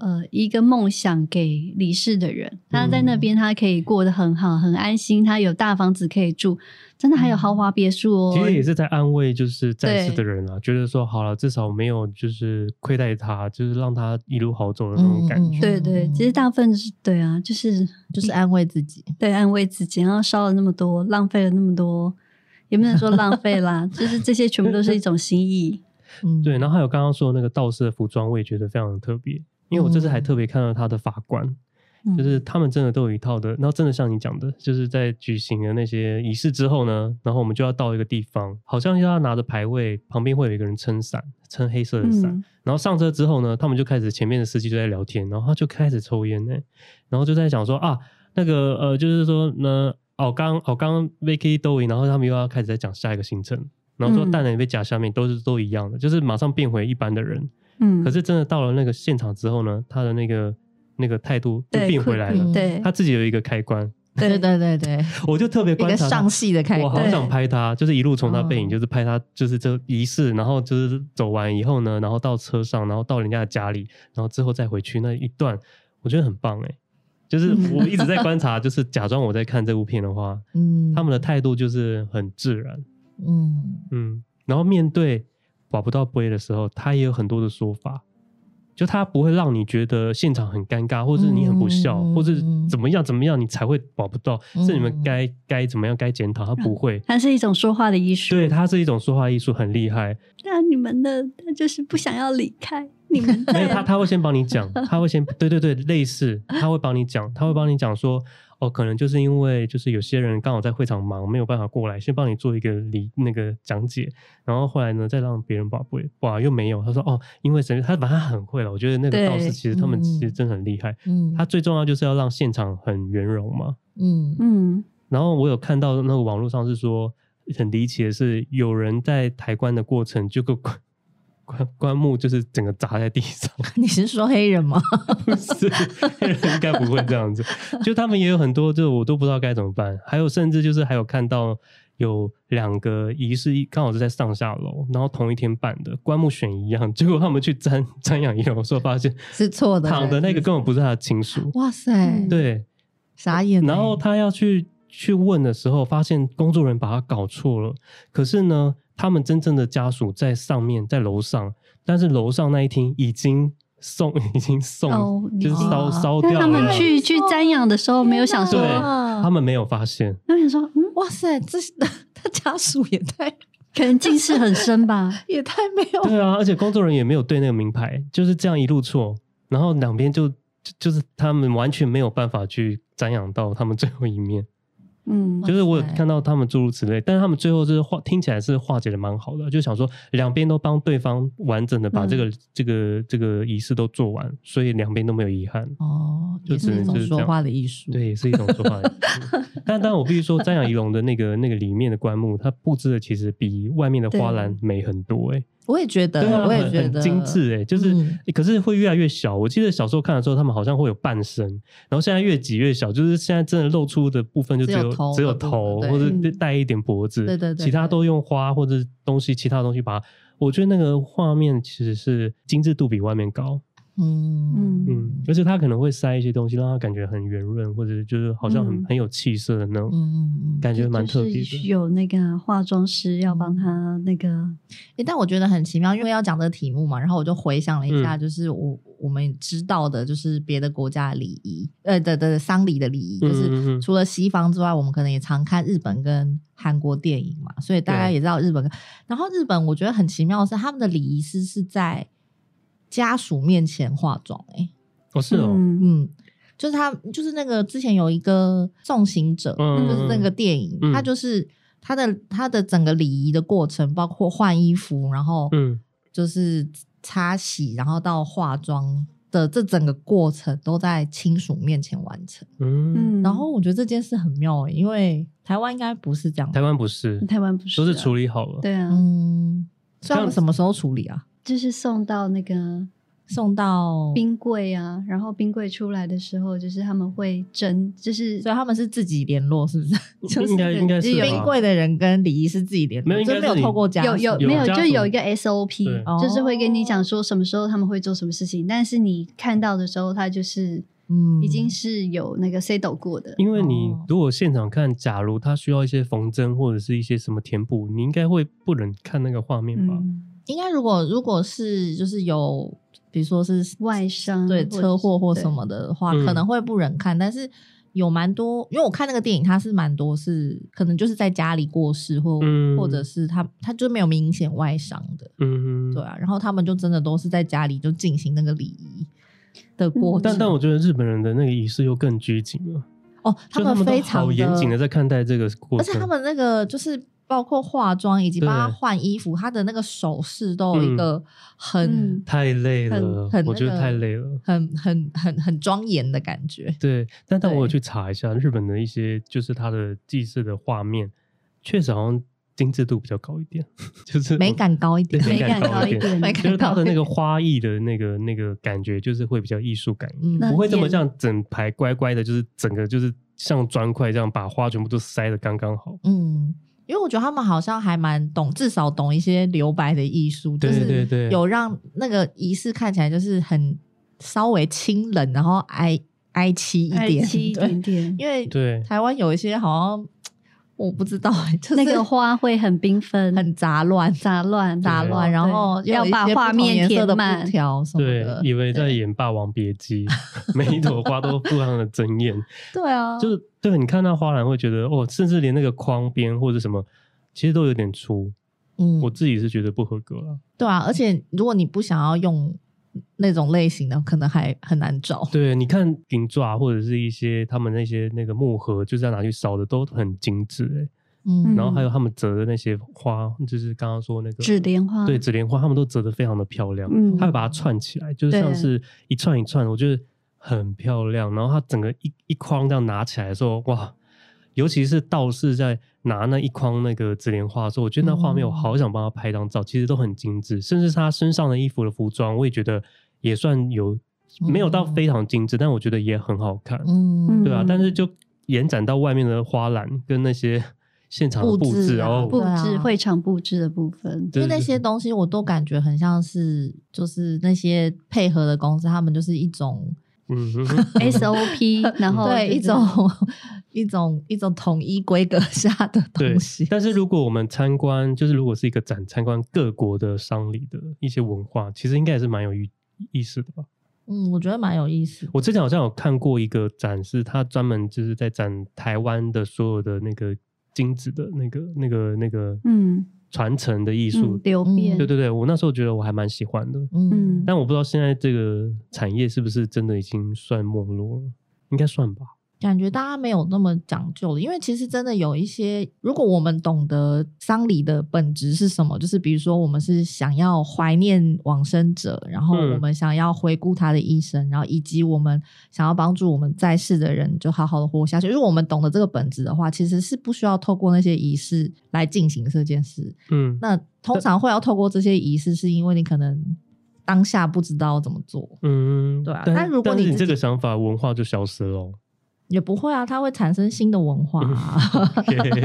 [SPEAKER 2] 呃一个梦想给离世的人，他在那边他可以过得很好，很安心，他有大房子可以住，真的还有豪华别墅哦。
[SPEAKER 1] 其实也是在安慰就是在世的人啊，觉得说好了，至少没有就是亏待他，就是让他一路好走的那种感觉。
[SPEAKER 2] 对对，其实大部分是对啊，就是
[SPEAKER 3] 就是安慰自己，
[SPEAKER 2] 对，安慰自己，然后烧了那么多，浪费了那么多，也不能说浪费啦，就是这些全部都是一种心意。
[SPEAKER 3] 嗯，
[SPEAKER 1] 对，然后还有刚刚说那个道士的服装，我也觉得非常的特别，因为我这次还特别看到他的法官。就是他们真的都有一套的，然后真的像你讲的，就是在举行了那些仪式之后呢，然后我们就要到一个地方，好像要拿着牌位，旁边会有一个人撑伞，撑黑色的伞，嗯、然后上车之后呢，他们就开始前面的司机就在聊天，然后他就开始抽烟呢，然后就在想说啊，那个呃，就是说呢，哦刚哦刚 Vicky Doing，然后他们又要开始在讲下一个行程，然后说蛋奶被夹下面都是都一样的，就是马上变回一般的人，嗯，可是真的到了那个现场之后呢，他的那个。那个态度就变回来了，
[SPEAKER 2] 对，
[SPEAKER 1] 他自己有一个开关，
[SPEAKER 3] 对。对对对，
[SPEAKER 1] 我就特别观察
[SPEAKER 3] 一个上戏的开关，
[SPEAKER 1] 我好想拍他，就是一路从他背影，就是拍他，就是这仪式，然后就是走完以后呢，然后到车上，然后到人家的家里，然后之后再回去那一段，我觉得很棒哎，就是我一直在观察，就是假装我在看这部片的话，嗯，他们的态度就是很自然，嗯嗯，然后面对保不到杯的时候，他也有很多的说法。就他不会让你觉得现场很尴尬，或者你很不孝，嗯、或者怎么样怎么样，你才会保不到，嗯、是你们该该怎么样该检讨，他不会。
[SPEAKER 2] 它是一种说话的艺术，
[SPEAKER 1] 对，它是一种说话艺术，很厉害。
[SPEAKER 2] 那你们的他就是不想要离开 你们？
[SPEAKER 1] 没有他，他会先帮你讲，他会先对对对，类似他会帮你讲，他会帮你讲说。哦，可能就是因为就是有些人刚好在会场忙，没有办法过来，先帮你做一个理那个讲解，然后后来呢，再让别人把会，哇，又没有。他说哦，因为谁？他反正他很会了。我觉得那个道士其实他们其实真的很厉害。嗯，他最重要就是要让现场很圆融嘛。嗯嗯。然后我有看到那个网络上是说很离奇的是，有人在抬棺的过程就个。棺棺 木就是整个砸在地上。
[SPEAKER 3] 你是说黑人吗？
[SPEAKER 1] 不是，黑人应该不会这样子。就他们也有很多，就我都不知道该怎么办。还有甚至就是还有看到有两个仪式，刚好是在上下楼，然后同一天办的，棺木选一样，结果他们去瞻瞻仰遗容的时候，发现
[SPEAKER 3] 是错的，
[SPEAKER 1] 躺的那个根本不是他的亲属。
[SPEAKER 3] 哇塞，
[SPEAKER 1] 对，
[SPEAKER 3] 傻眼。
[SPEAKER 1] 然后他要去去问的时候，发现工作人员把他搞错了。可是呢，他们真正的家属在上面，在楼上，但是楼上那一厅已经送，已经送，哦、就是烧烧掉了。
[SPEAKER 2] 他们去去瞻仰的时候，没有想说，
[SPEAKER 1] 他们没有发现。
[SPEAKER 2] 他们想说，嗯，
[SPEAKER 3] 哇塞，这他家属也太
[SPEAKER 2] 可能近视很深吧，
[SPEAKER 3] 也太没有。
[SPEAKER 1] 对啊，而且工作人员也没有对那个名牌，就是这样一路错，然后两边就就是他们完全没有办法去瞻仰到他们最后一面。嗯，就是我有看到他们诸如此类，但是他们最后就是化听起来是化解的蛮好的，就想说两边都帮对方完整的把这个、嗯、这个这个仪式都做完，所以两边都没有遗憾。哦，就只能就是
[SPEAKER 3] 说话的艺术，
[SPEAKER 1] 对，是一种说话的艺术。但当然我必须说，瞻仰仪容的那个那个里面的棺木，它布置的其实比外面的花篮美很多哎、欸。
[SPEAKER 3] 我也觉得，啊、我也觉得
[SPEAKER 1] 很精致哎，就是、可是会越来越小。我记得小时候看的时候，他们好像会有半身，然后现在越挤越小，就是现在真的露出的部分就只有只有头，只有头或者带一点脖子，对对对，其他都用花或者东西，其他东西把它。我觉得那个画面其实是精致度比外面高。嗯嗯嗯，而且他可能会塞一些东西，让他感觉很圆润，或者就是好像很、嗯、很有气色的那种，嗯感觉蛮特别的。
[SPEAKER 2] 有那个化妆师要帮他那个，
[SPEAKER 3] 欸，但我觉得很奇妙，因为要讲这个题目嘛，然后我就回想了一下，就是我、嗯、我们知道的，就是别的国家的礼仪，呃的的丧礼的礼仪，就是除了西方之外，我们可能也常看日本跟韩国电影嘛，所以大家也知道日本。然后日本我觉得很奇妙的是，他们的礼仪师是在。家属面前化妆，哎，
[SPEAKER 1] 哦是哦，
[SPEAKER 3] 嗯，就是他，就是那个之前有一个送行者，嗯、就是那个电影，嗯、他就是他的他的整个礼仪的过程，包括换衣服，然后嗯，就是擦洗，然后到化妆的这整个过程都在亲属面前完成，嗯，然后我觉得这件事很妙，因为台湾应该不是这样，
[SPEAKER 1] 台湾不是，
[SPEAKER 2] 台湾不是、啊，
[SPEAKER 1] 都是处理好了，
[SPEAKER 2] 对啊，
[SPEAKER 3] 嗯，所以他们什么时候处理啊？
[SPEAKER 2] 就是送到那个
[SPEAKER 3] 送到
[SPEAKER 2] 冰柜啊，然后冰柜出来的时候，就是他们会蒸，就是
[SPEAKER 3] 所以他们是自己联络，是不是？
[SPEAKER 1] 应该应该是
[SPEAKER 3] 冰柜的人跟礼仪是自己联络，没有没有透过家
[SPEAKER 2] 有有没有就有一个 SOP，就是会跟你讲说什么时候他们会做什么事情，但是你看到的时候，他就是嗯已经是有那个 set 过的。
[SPEAKER 1] 因为你如果现场看，假如他需要一些缝针或者是一些什么填补，你应该会不能看那个画面吧？
[SPEAKER 3] 应该如果如果是就是有，比如说是
[SPEAKER 2] 外伤，
[SPEAKER 3] 对车祸或什么的话，可能会不忍看。但是有蛮多，因为我看那个电影，它是蛮多是可能就是在家里过世，或、
[SPEAKER 1] 嗯、
[SPEAKER 3] 或者是他他就没有明显外伤的，
[SPEAKER 1] 嗯，
[SPEAKER 3] 对啊，然后他们就真的都是在家里就进行那个礼仪的过程。
[SPEAKER 1] 但但我觉得日本人的那个仪式又更拘谨了。
[SPEAKER 3] 哦，他们非常
[SPEAKER 1] 好严谨的在看待这个过程，
[SPEAKER 3] 而且他们那个就是。包括化妆以及帮他换衣服，他的那个手势都有一个很、
[SPEAKER 2] 嗯、
[SPEAKER 1] 太累了，很我觉得太累了，
[SPEAKER 3] 很很很很庄严的感觉。
[SPEAKER 1] 对，但但我有去查一下日本的一些，就是他的祭祀的画面，确实好像精致度比较高一点，就是
[SPEAKER 3] 美感高一点，
[SPEAKER 2] 美感高一点，
[SPEAKER 1] 就是他的那个花艺的那个那个感觉，就是会比较艺术感一点，嗯、不会这么像整排乖乖的，就是整个就是像砖块这样把花全部都塞的刚刚好。
[SPEAKER 3] 嗯。因为我觉得他们好像还蛮懂，至少懂一些留白的艺术，就是有让那个仪式看起来就是很稍微清冷，然后哀哀戚一点，
[SPEAKER 2] 哀戚一点点。
[SPEAKER 3] 因为对。台湾有一些好像我不知道，就是
[SPEAKER 2] 那个花会很缤纷、
[SPEAKER 3] 很杂乱、
[SPEAKER 2] 杂乱、
[SPEAKER 3] 杂乱，然后
[SPEAKER 2] 要把画面填满，
[SPEAKER 3] 对，
[SPEAKER 1] 以为在演《霸王别姬》，每一朵花都非常的争艳。
[SPEAKER 3] 对啊，
[SPEAKER 1] 就是。对，你看到花篮会觉得哦，甚至连那个框边或者什么，其实都有点粗。嗯，我自己是觉得不合格了。
[SPEAKER 3] 对啊，而且如果你不想要用那种类型的，可能还很难找。
[SPEAKER 1] 对，你看银爪或者是一些他们那些那个木盒，就是要拿去烧的，都很精致哎。嗯，然后还有他们折的那些花，就是刚刚说那个
[SPEAKER 2] 纸莲花，
[SPEAKER 1] 对，纸莲花，他们都折得非常的漂亮。嗯，他会把它串起来，就是像是一串一串，我觉得。很漂亮，然后它整个一一筐这样拿起来的时候，哇！尤其是道士在拿那一筐那个紫莲花的时候，我觉得那画面我好想帮他拍张照。嗯、其实都很精致，甚至他身上的衣服的服装，我也觉得也算有没有到非常精致，嗯、但我觉得也很好看。嗯，对啊。但是就延展到外面的花篮跟那些现场布置，然后
[SPEAKER 2] 布置会场布置的部分，
[SPEAKER 3] 就那些东西我都感觉很像是，就是那些配合的公司，他们就是一种。
[SPEAKER 1] 嗯
[SPEAKER 2] ，SOP，然后
[SPEAKER 3] 对一种 一种一种统一规格下的东西。
[SPEAKER 1] 但是如果我们参观，就是如果是一个展，参观各国的商礼的一些文化，其实应该也是蛮有意意思的吧？
[SPEAKER 3] 嗯，我觉得蛮有意思。
[SPEAKER 1] 我之前好像有看过一个展示，他专门就是在展台湾的所有的那个金子的那个那个那个，嗯。传承的艺术，
[SPEAKER 2] 流变，
[SPEAKER 1] 对对对，我那时候觉得我还蛮喜欢的，嗯，但我不知道现在这个产业是不是真的已经算没落了，应该算吧。
[SPEAKER 3] 感觉大家没有那么讲究了，因为其实真的有一些，如果我们懂得丧礼的本质是什么，就是比如说我们是想要怀念往生者，然后我们想要回顾他的一生，嗯、然后以及我们想要帮助我们在世的人就好好的活下去。如果我们懂得这个本质的话，其实是不需要透过那些仪式来进行这件事。嗯，那通常会要透过这些仪式，是因为你可能当下不知道怎么做。嗯，对啊。但，但如果你
[SPEAKER 1] 你这个想法，文化就消失了。
[SPEAKER 3] 也不会啊，它会产生新的文化啊。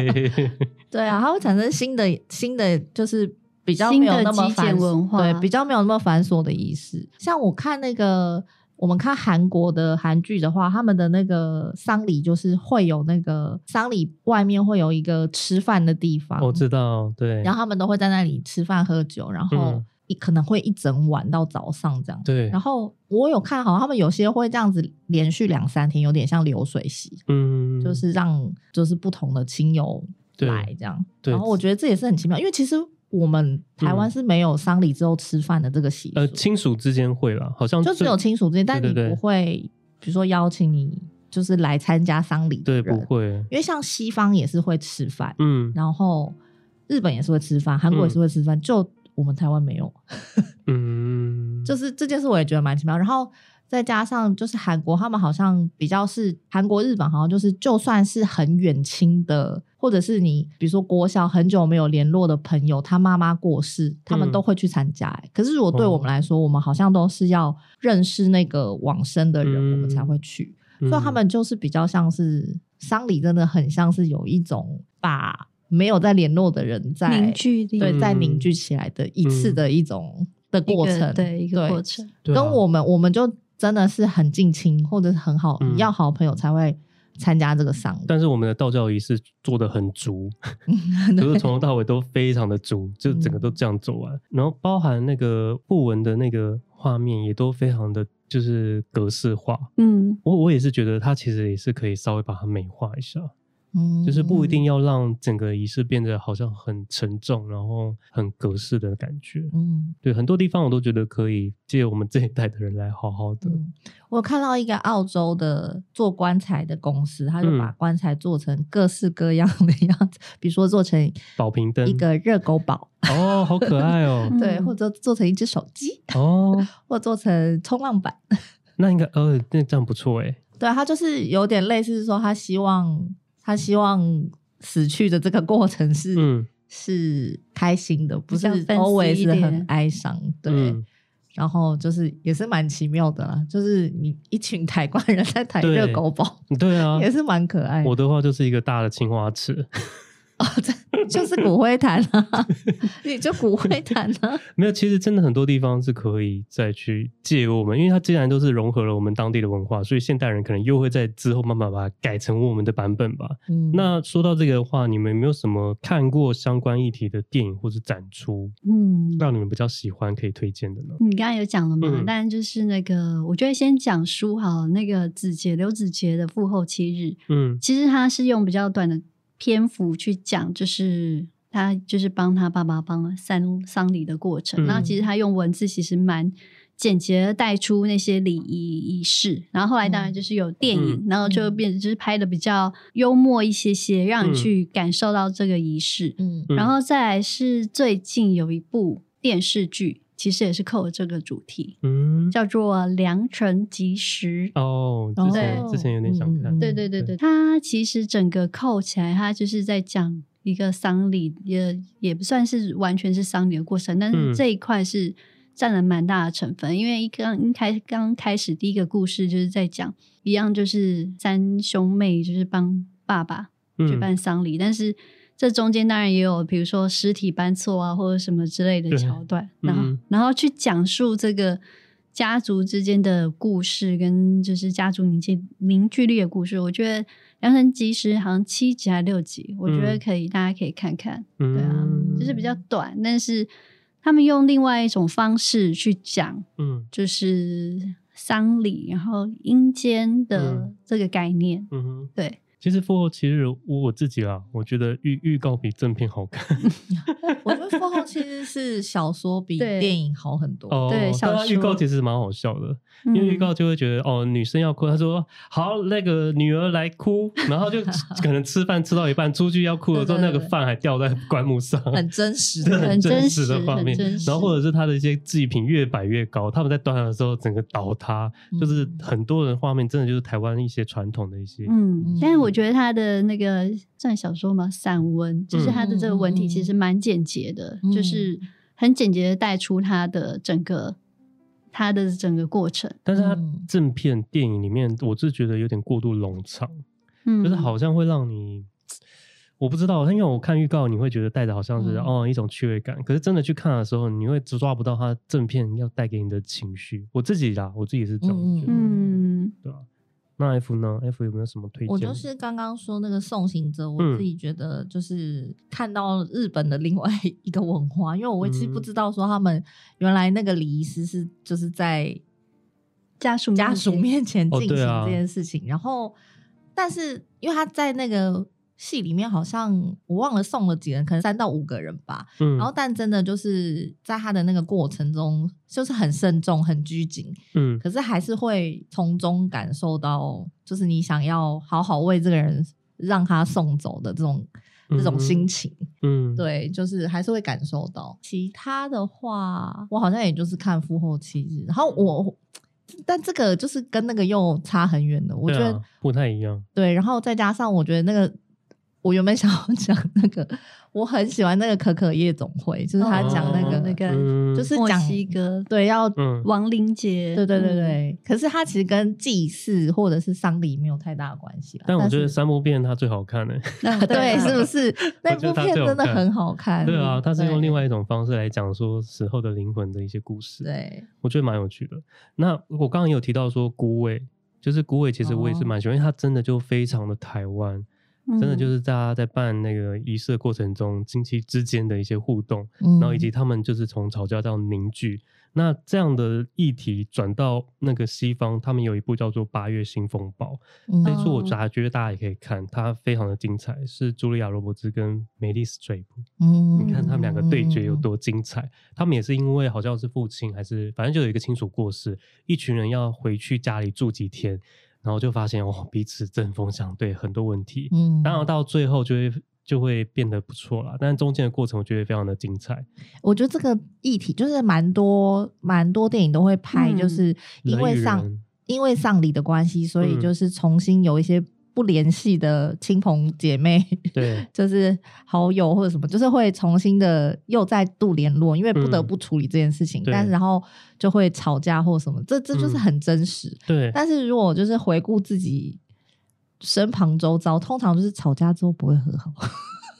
[SPEAKER 3] 对啊，它会产生新的新的，就是比较没有那么繁文化，对，比较没有那么繁琐的仪式。像我看那个，我们看韩国的韩剧的话，他们的那个丧礼就是会有那个丧礼外面会有一个吃饭的地方，
[SPEAKER 1] 我知道，对。
[SPEAKER 3] 然后他们都会在那里吃饭喝酒，然后。可能会一整晚到早上这样，
[SPEAKER 1] 对。
[SPEAKER 3] 然后我有看好他们有些会这样子连续两三天，有点像流水席，嗯，就是让就是不同的亲友来这样。对。然后我觉得这也是很奇妙，因为其实我们台湾是没有丧礼之后吃饭的这个习俗。
[SPEAKER 1] 呃，亲属之间会啦，好像
[SPEAKER 3] 就只有亲属之间，但你不会，比如说邀请你就是来参加丧礼，
[SPEAKER 1] 对，不会。
[SPEAKER 3] 因为像西方也是会吃饭，嗯，然后日本也是会吃饭，韩国也是会吃饭，就。我们台湾没有，嗯，就是这件事我也觉得蛮奇妙。然后再加上就是韩国，他们好像比较是韩国、日本，好像就是就算是很远亲的，或者是你比如说国小很久没有联络的朋友，他妈妈过世，他们都会去参加。可是如果对我们来说，我们好像都是要认识那个往生的人，我们才会去。所以他们就是比较像是丧礼，真的很像是有一种把。没有在联络的人在
[SPEAKER 2] 凝聚，
[SPEAKER 3] 对，在凝聚起来的一次的一种的过程，
[SPEAKER 2] 对一个过程。
[SPEAKER 3] 跟我们，我们就真的是很近亲或者是很好要好朋友才会参加这个丧。
[SPEAKER 1] 但是我们的道教仪式做的很足，就是从头到尾都非常的足，就整个都这样做完，然后包含那个布纹的那个画面也都非常的就是格式化。
[SPEAKER 2] 嗯，
[SPEAKER 1] 我我也是觉得它其实也是可以稍微把它美化一下。
[SPEAKER 3] 嗯，
[SPEAKER 1] 就是不一定要让整个仪式变得好像很沉重，然后很格式的感觉。
[SPEAKER 3] 嗯，
[SPEAKER 1] 对，很多地方我都觉得可以借我们这一代的人来好好的。
[SPEAKER 3] 嗯、我看到一个澳洲的做棺材的公司，他就把棺材做成各式各样的样子，嗯、比如说做成宝瓶灯，一个热狗堡
[SPEAKER 1] 哦，好可爱哦。
[SPEAKER 3] 对，或者做成一只手机
[SPEAKER 1] 哦，
[SPEAKER 3] 或做成冲浪板。
[SPEAKER 1] 那应该呃，那这样不错哎。
[SPEAKER 3] 对，他就是有点类似说，他希望。他希望死去的这个过程是、嗯、是开心的，不是 always 很哀伤。对，嗯、然后就是也是蛮奇妙的啦，就是你一群台湾人在抬热狗堡，
[SPEAKER 1] 对啊，
[SPEAKER 3] 也是蛮可爱。
[SPEAKER 1] 我的话就是一个大的青花瓷。
[SPEAKER 3] 哦，这就是骨灰坛啊！你就骨灰坛啊？
[SPEAKER 1] 没有，其实真的很多地方是可以再去借由我们，因为它既然都是融合了我们当地的文化，所以现代人可能又会在之后慢慢把它改成我们的版本吧。嗯，那说到这个的话，你们有没有什么看过相关议题的电影或者展出？嗯，让你们比较喜欢可以推荐的呢？
[SPEAKER 2] 你刚刚有讲了嘛？当然、嗯、就是那个，我觉得先讲书好，那个子杰刘子杰的《父后七日》。嗯，其实他是用比较短的。篇幅去讲，就是他就是帮他爸爸帮了丧丧礼的过程。然后、嗯、其实他用文字其实蛮简洁的带出那些礼仪仪式。然后后来当然就是有电影，嗯、然后就变成就是拍的比较幽默一些些，让你去感受到这个仪式。嗯，然后再来是最近有一部电视剧。其实也是扣了这个主题，嗯，叫做《良辰吉时》
[SPEAKER 1] 哦。之前对之前有点想看，
[SPEAKER 2] 对对对对，它其实整个扣起来，它就是在讲一个丧礼，也也不算是完全是丧礼的过程，但是这一块是占了蛮大的成分。嗯、因为一刚一开刚开始第一个故事就是在讲一样，就是三兄妹就是帮爸爸举办丧礼，嗯、但是。这中间当然也有，比如说尸体搬错啊，或者什么之类的桥段，然后、嗯、然后去讲述这个家族之间的故事，跟就是家族凝聚凝聚力的故事。我觉得《良辰吉时》好像七集还是六集，我觉得可以，嗯、大家可以看看。对啊，就是比较短，但是他们用另外一种方式去讲，嗯，就是丧礼，然后阴间的这个概念，嗯哼，对。
[SPEAKER 1] 其实《复活七日》我我自己啊，我觉得预预告比正片好看。
[SPEAKER 3] 觉得《父后其实》是小说比电影好很多。
[SPEAKER 1] 哦，
[SPEAKER 2] 对，小说
[SPEAKER 1] 预告其实蛮好笑的，因为预告就会觉得哦，女生要哭，他说好，那个女儿来哭，然后就 可能吃饭吃到一半出去要哭的时候，那个饭还掉在棺木上，
[SPEAKER 3] 很真实的，
[SPEAKER 2] 很真实
[SPEAKER 1] 的画面。然后或者是他的一些祭品越摆越高，他们在端的时候整个倒塌，就是很多人画面真的就是台湾一些传统的一些，
[SPEAKER 2] 嗯，但是我。觉得他的那个算小说吗？散文，就是他的这个文体其实蛮简洁的，嗯、就是很简洁的带出他的整个他的整个过程。
[SPEAKER 1] 但是他正片电影里面，我是觉得有点过度冗长，嗯，就是好像会让你，我不知道，因为我看预告，你会觉得带着好像是、嗯、哦一种趣味感，可是真的去看的时候，你会抓不到他正片要带给你的情绪。我自己啦，我自己是这样觉得，嗯，对吧？那 F 呢？F 有没有什么推荐？
[SPEAKER 3] 我就是刚刚说那个送行者，我自己觉得就是看到日本的另外一个文化，嗯、因为我其实不知道说他们原来那个礼仪师是就是在
[SPEAKER 2] 家属
[SPEAKER 3] 家属面前进行这件事情，哦啊、然后但是因为他在那个。戏里面好像我忘了送了几人，可能三到五个人吧。嗯，然后但真的就是在他的那个过程中，就是很慎重、很拘谨。嗯，可是还是会从中感受到，就是你想要好好为这个人让他送走的这种、嗯、这种心情。嗯，对，就是还是会感受到。其他的话，我好像也就是看复后七日，然后我，但这个就是跟那个又差很远的，我觉得
[SPEAKER 1] 不太一样。
[SPEAKER 3] 对，然后再加上我觉得那个。我原本想要讲那个，我很喜欢那个可可夜总会，就是他讲那个、哦、那个，嗯、就是讲
[SPEAKER 2] 墨西哥
[SPEAKER 3] 对要
[SPEAKER 2] 亡灵节，
[SPEAKER 3] 对对对对。嗯、可是他其实跟祭祀或者是丧礼没有太大的关系。
[SPEAKER 1] 但我觉得三部片它最好看的，
[SPEAKER 3] 对，是不是？那部片真的很好看。
[SPEAKER 1] 对啊，他是用另外一种方式来讲说死后的灵魂的一些故事。
[SPEAKER 3] 对，
[SPEAKER 1] 我觉得蛮有趣的。那我刚刚有提到说孤味，就是孤味，其实我也是蛮喜欢，哦、因为它真的就非常的台湾。真的就是大家在办那个仪式的过程中，亲戚之间的一些互动，嗯、然后以及他们就是从吵架到凝聚，那这样的议题转到那个西方，他们有一部叫做《八月新风暴》，嗯，这一出我觉得大家也可以看，它非常的精彩，是茱莉亚·罗伯兹跟梅丽史翠普。嗯，你看他们两个对决有多精彩。他们也是因为好像是父亲还是反正就有一个亲属过世，一群人要回去家里住几天，然后就发现哦，彼此针锋相对，很多问题。嗯，当然到最后就会。就会变得不错了，但是中间的过程我觉得非常的精彩。
[SPEAKER 3] 我觉得这个议题就是蛮多蛮多电影都会拍，就是因为丧、嗯、因为丧礼的关系，所以就是重新有一些不联系的亲朋姐妹，对、嗯，就是好友或者什么，就是会重新的又再度联络，因为不得不处理这件事情，嗯、但是然后就会吵架或什么，这这就是很真实。嗯、对，但是如果就是回顾自己。身旁周遭通常就是吵架之后不会和好，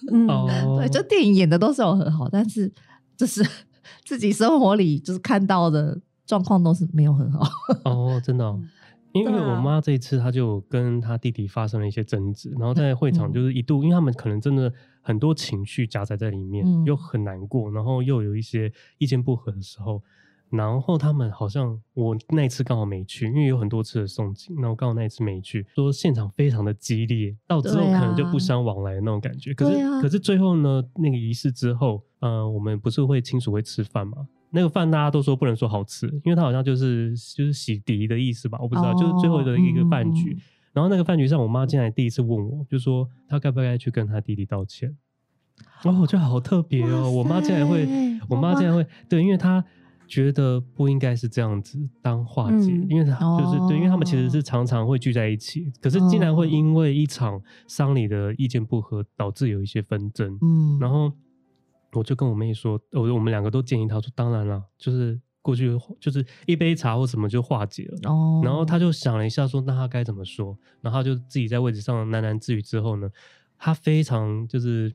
[SPEAKER 3] 嗯，对，就电影演的都是有和好，但是就是 自己生活里就是看到的状况都是没有很好。
[SPEAKER 1] 哦，真的、哦，因为我妈这一次她就跟她弟弟发生了一些争执，然后在会场就是一度，因为他们可能真的很多情绪夹杂在里面，嗯、又很难过，然后又有一些意见不合的时候。然后他们好像我那一次刚好没去，因为有很多次的诵经，那我刚好那一次没去，说现场非常的激烈，到之后可能就不相往来的那种感觉。可是、啊、可是最后呢，那个仪式之后，呃，我们不是会亲属会吃饭吗？那个饭大家都说不能说好吃，因为它好像就是就是洗涤的意思吧，我不知道，哦、就是最后的一个饭局。嗯、然后那个饭局上，我妈进来第一次问我，就说她该不该去跟她弟弟道歉。然后我觉得好特别哦，我妈竟然会，我妈竟然会，对，因为她。觉得不应该是这样子当化解，嗯、因为她就是、哦、对，因为他们其实是常常会聚在一起，可是竟然会因为一场丧礼的意见不合导致有一些纷争。嗯，然后我就跟我妹说，我我们两个都建议她说，当然了，就是过去就是一杯茶或什么就化解了。哦，然后她就想了一下说，那她该怎么说？然后她就自己在位置上喃喃自语之后呢，她非常就是。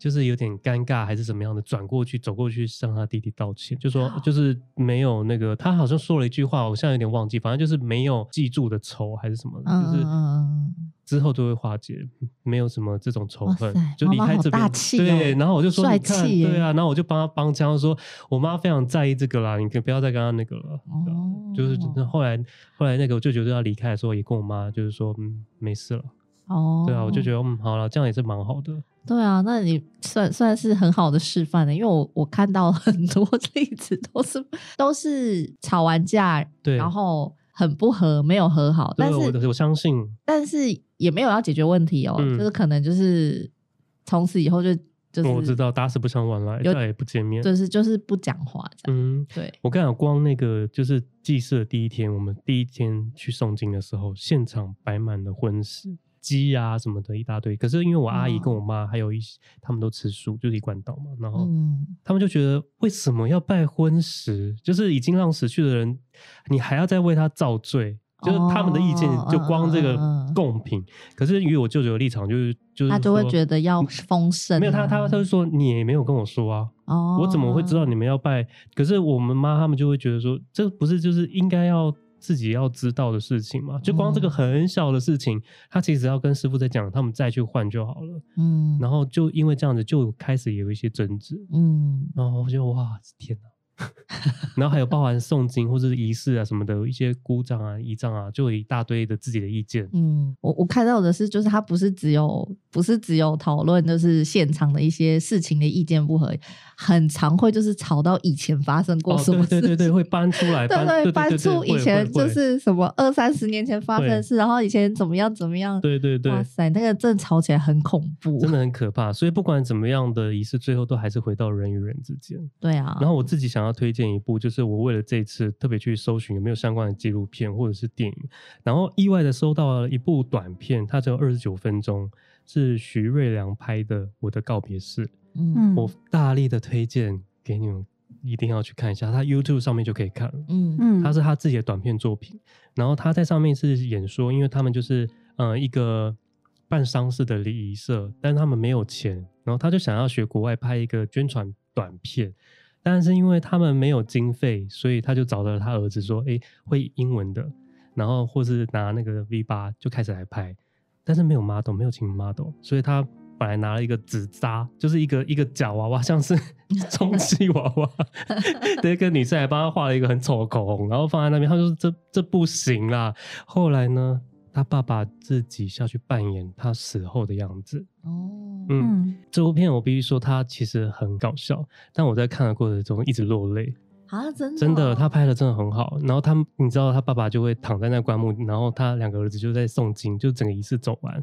[SPEAKER 1] 就是有点尴尬还是怎么样的，转过去走过去向他弟弟道歉，就说就是没有那个，他好像说了一句话，我现在有点忘记，反正就是没有记住的仇还是什么，嗯、就是之后就会化解，没有什么这种仇恨，就离开这边。哦、对，然后我就说你看，对啊，然后我就帮他帮腔说，我妈非常在意这个啦，你可不要再跟他那个了。哦、就是后来后来那个我舅舅就要离开的时候，也跟我妈就是说，嗯，没事了。哦，对啊，我就觉得嗯，好了，这样也是蛮好的。
[SPEAKER 3] 对啊，那你算算是很好的示范的，因为我我看到很多 例子都是都是吵完架，对，然后很不和，没有和好。但是
[SPEAKER 1] 我，我相信，
[SPEAKER 3] 但是也没有要解决问题哦，嗯、就是可能就是从此以后就 就是
[SPEAKER 1] 我知道打死不相往来，再也不见面，
[SPEAKER 3] 就是就是不讲话这样。嗯，对。
[SPEAKER 1] 我跟你讲，光那个就是祭祀的第一天，我们第一天去诵经的时候，现场摆满了荤食。鸡啊什么的一大堆，可是因为我阿姨跟我妈还有一些，哦、他们都吃素，就是一贯道嘛，然后他们就觉得为什么要拜荤食？就是已经让死去的人，你还要再为他造罪，就是他们的意见就光这个贡品。哦、可是与我舅舅的立场就是就是他
[SPEAKER 3] 就会觉得要丰盛，啊，
[SPEAKER 1] 没有他他他就说你也没有跟我说啊，哦、我怎么会知道你们要拜？可是我们妈他们就会觉得说，这不是就是应该要。自己要知道的事情嘛，就光这个很小的事情，嗯、他其实要跟师傅在讲，他们再去换就好了。嗯，然后就因为这样子，就开始有一些争执。嗯，然后我就哇，天哪！然后还有包含诵经或者是仪式啊什么的，一些姑丈啊、仪丈啊，就有一大堆的自己的意见。
[SPEAKER 3] 嗯，我我看到的是，就是他不是只有不是只有讨论，就是现场的一些事情的意见不合，很常会就是吵到以前发生过什么事
[SPEAKER 1] 对，对对对，会搬出来，搬 对对，
[SPEAKER 3] 搬出以前就是什么二三十年前发生的事，然后以前怎么样怎么样，
[SPEAKER 1] 对对对，
[SPEAKER 3] 哇塞，那个真的吵起来很恐怖，
[SPEAKER 1] 真的很可怕。所以不管怎么样的仪式，最后都还是回到人与人之间。
[SPEAKER 3] 对啊，
[SPEAKER 1] 然后我自己想要推荐一部，就是我为了这次特别去搜寻有没有相关的纪录片或者是电影，然后意外的搜到了一部短片，它只有二十九分钟，是徐瑞良拍的《我的告别式》。嗯，我大力的推荐给你们，一定要去看一下，他 YouTube 上面就可以看了。嗯嗯，他是他自己的短片作品，然后他在上面是演说，因为他们就是呃一个办丧事的礼仪社，但他们没有钱，然后他就想要学国外拍一个宣传短片。但是因为他们没有经费，所以他就找到了他儿子说：“诶，会英文的，然后或是拿那个 V 八就开始来拍。但是没有 model，没有请 model，所以他本来拿了一个纸扎，就是一个一个假娃娃，像是 充气娃娃，那个女生还帮他画了一个很丑的口红，然后放在那边。他说这这不行啦。后来呢，他爸爸自己下去扮演他死后的样子。哦，嗯，这部片我必须说，它其实很搞笑，但我在看的过程中一直落泪。
[SPEAKER 4] 啊，真的，
[SPEAKER 1] 真的，他拍的真的很好。然后他，你知道，他爸爸就会躺在那棺木，然后他两个儿子就在诵经，就整个仪式走完。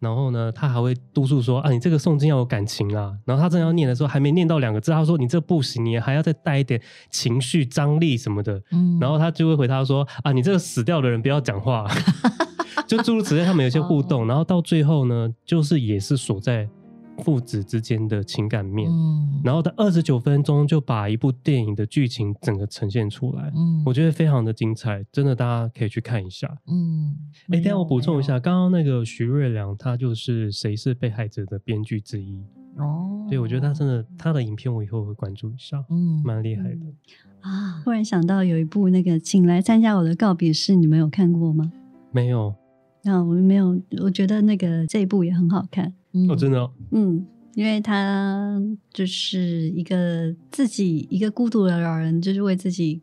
[SPEAKER 1] 然后呢，他还会督促说：“啊，你这个诵经要有感情啊。”然后他正要念的时候，还没念到两个字，他说：“你这不行，你还要再带一点情绪张力什么的。”嗯，然后他就会回他说：“啊，你这个死掉的人不要讲话。”就诸如此类，他们有些互动。哦、然后到最后呢，就是也是锁在。父子之间的情感面，嗯，然后他二十九分钟就把一部电影的剧情整个呈现出来，嗯，我觉得非常的精彩，真的大家可以去看一下，嗯，哎、欸，等下我补充一下，刚刚那个徐瑞良，他就是《谁是被害者》的编剧之一，哦，对，我觉得他真的他的影片我以后会关注一下，嗯，蛮厉害的。
[SPEAKER 2] 啊。忽然想到有一部那个，请来参加我的告别式，你们有看过吗？
[SPEAKER 1] 没有，
[SPEAKER 2] 那我没有，我觉得那个这一部也很好看。
[SPEAKER 1] 嗯、哦，真的、哦，
[SPEAKER 2] 嗯，因为他就是一个自己一个孤独的老人，就是为自己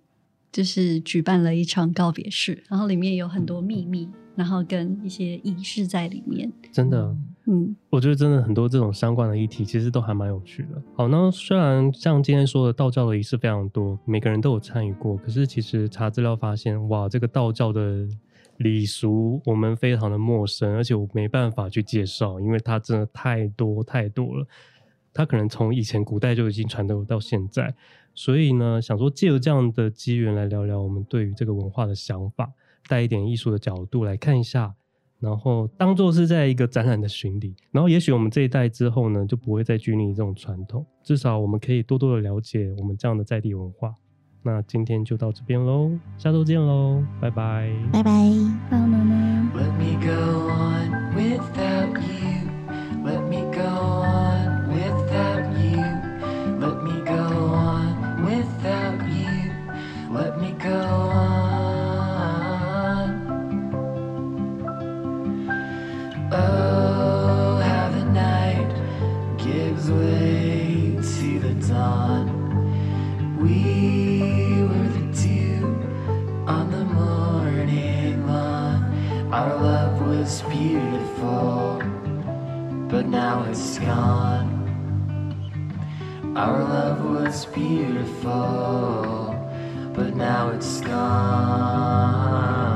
[SPEAKER 2] 就是举办了一场告别式，然后里面有很多秘密，然后跟一些仪式在里面。
[SPEAKER 1] 真的，嗯，我觉得真的很多这种相关的议题，其实都还蛮有趣的。好，那虽然像今天说的道教的仪式非常多，每个人都有参与过，可是其实查资料发现，哇，这个道教的。礼俗我们非常的陌生，而且我没办法去介绍，因为它真的太多太多了。它可能从以前古代就已经传到到现在，所以呢，想说借由这样的机缘来聊聊我们对于这个文化的想法，带一点艺术的角度来看一下，然后当做是在一个展览的巡礼，然后也许我们这一代之后呢，就不会再拘泥这种传统，至少我们可以多多的了解我们这样的在地文化。那今天就到这边喽，下周见喽，拜拜，
[SPEAKER 4] 拜拜，拜拜。Now it's gone. Our love was beautiful, but now it's gone.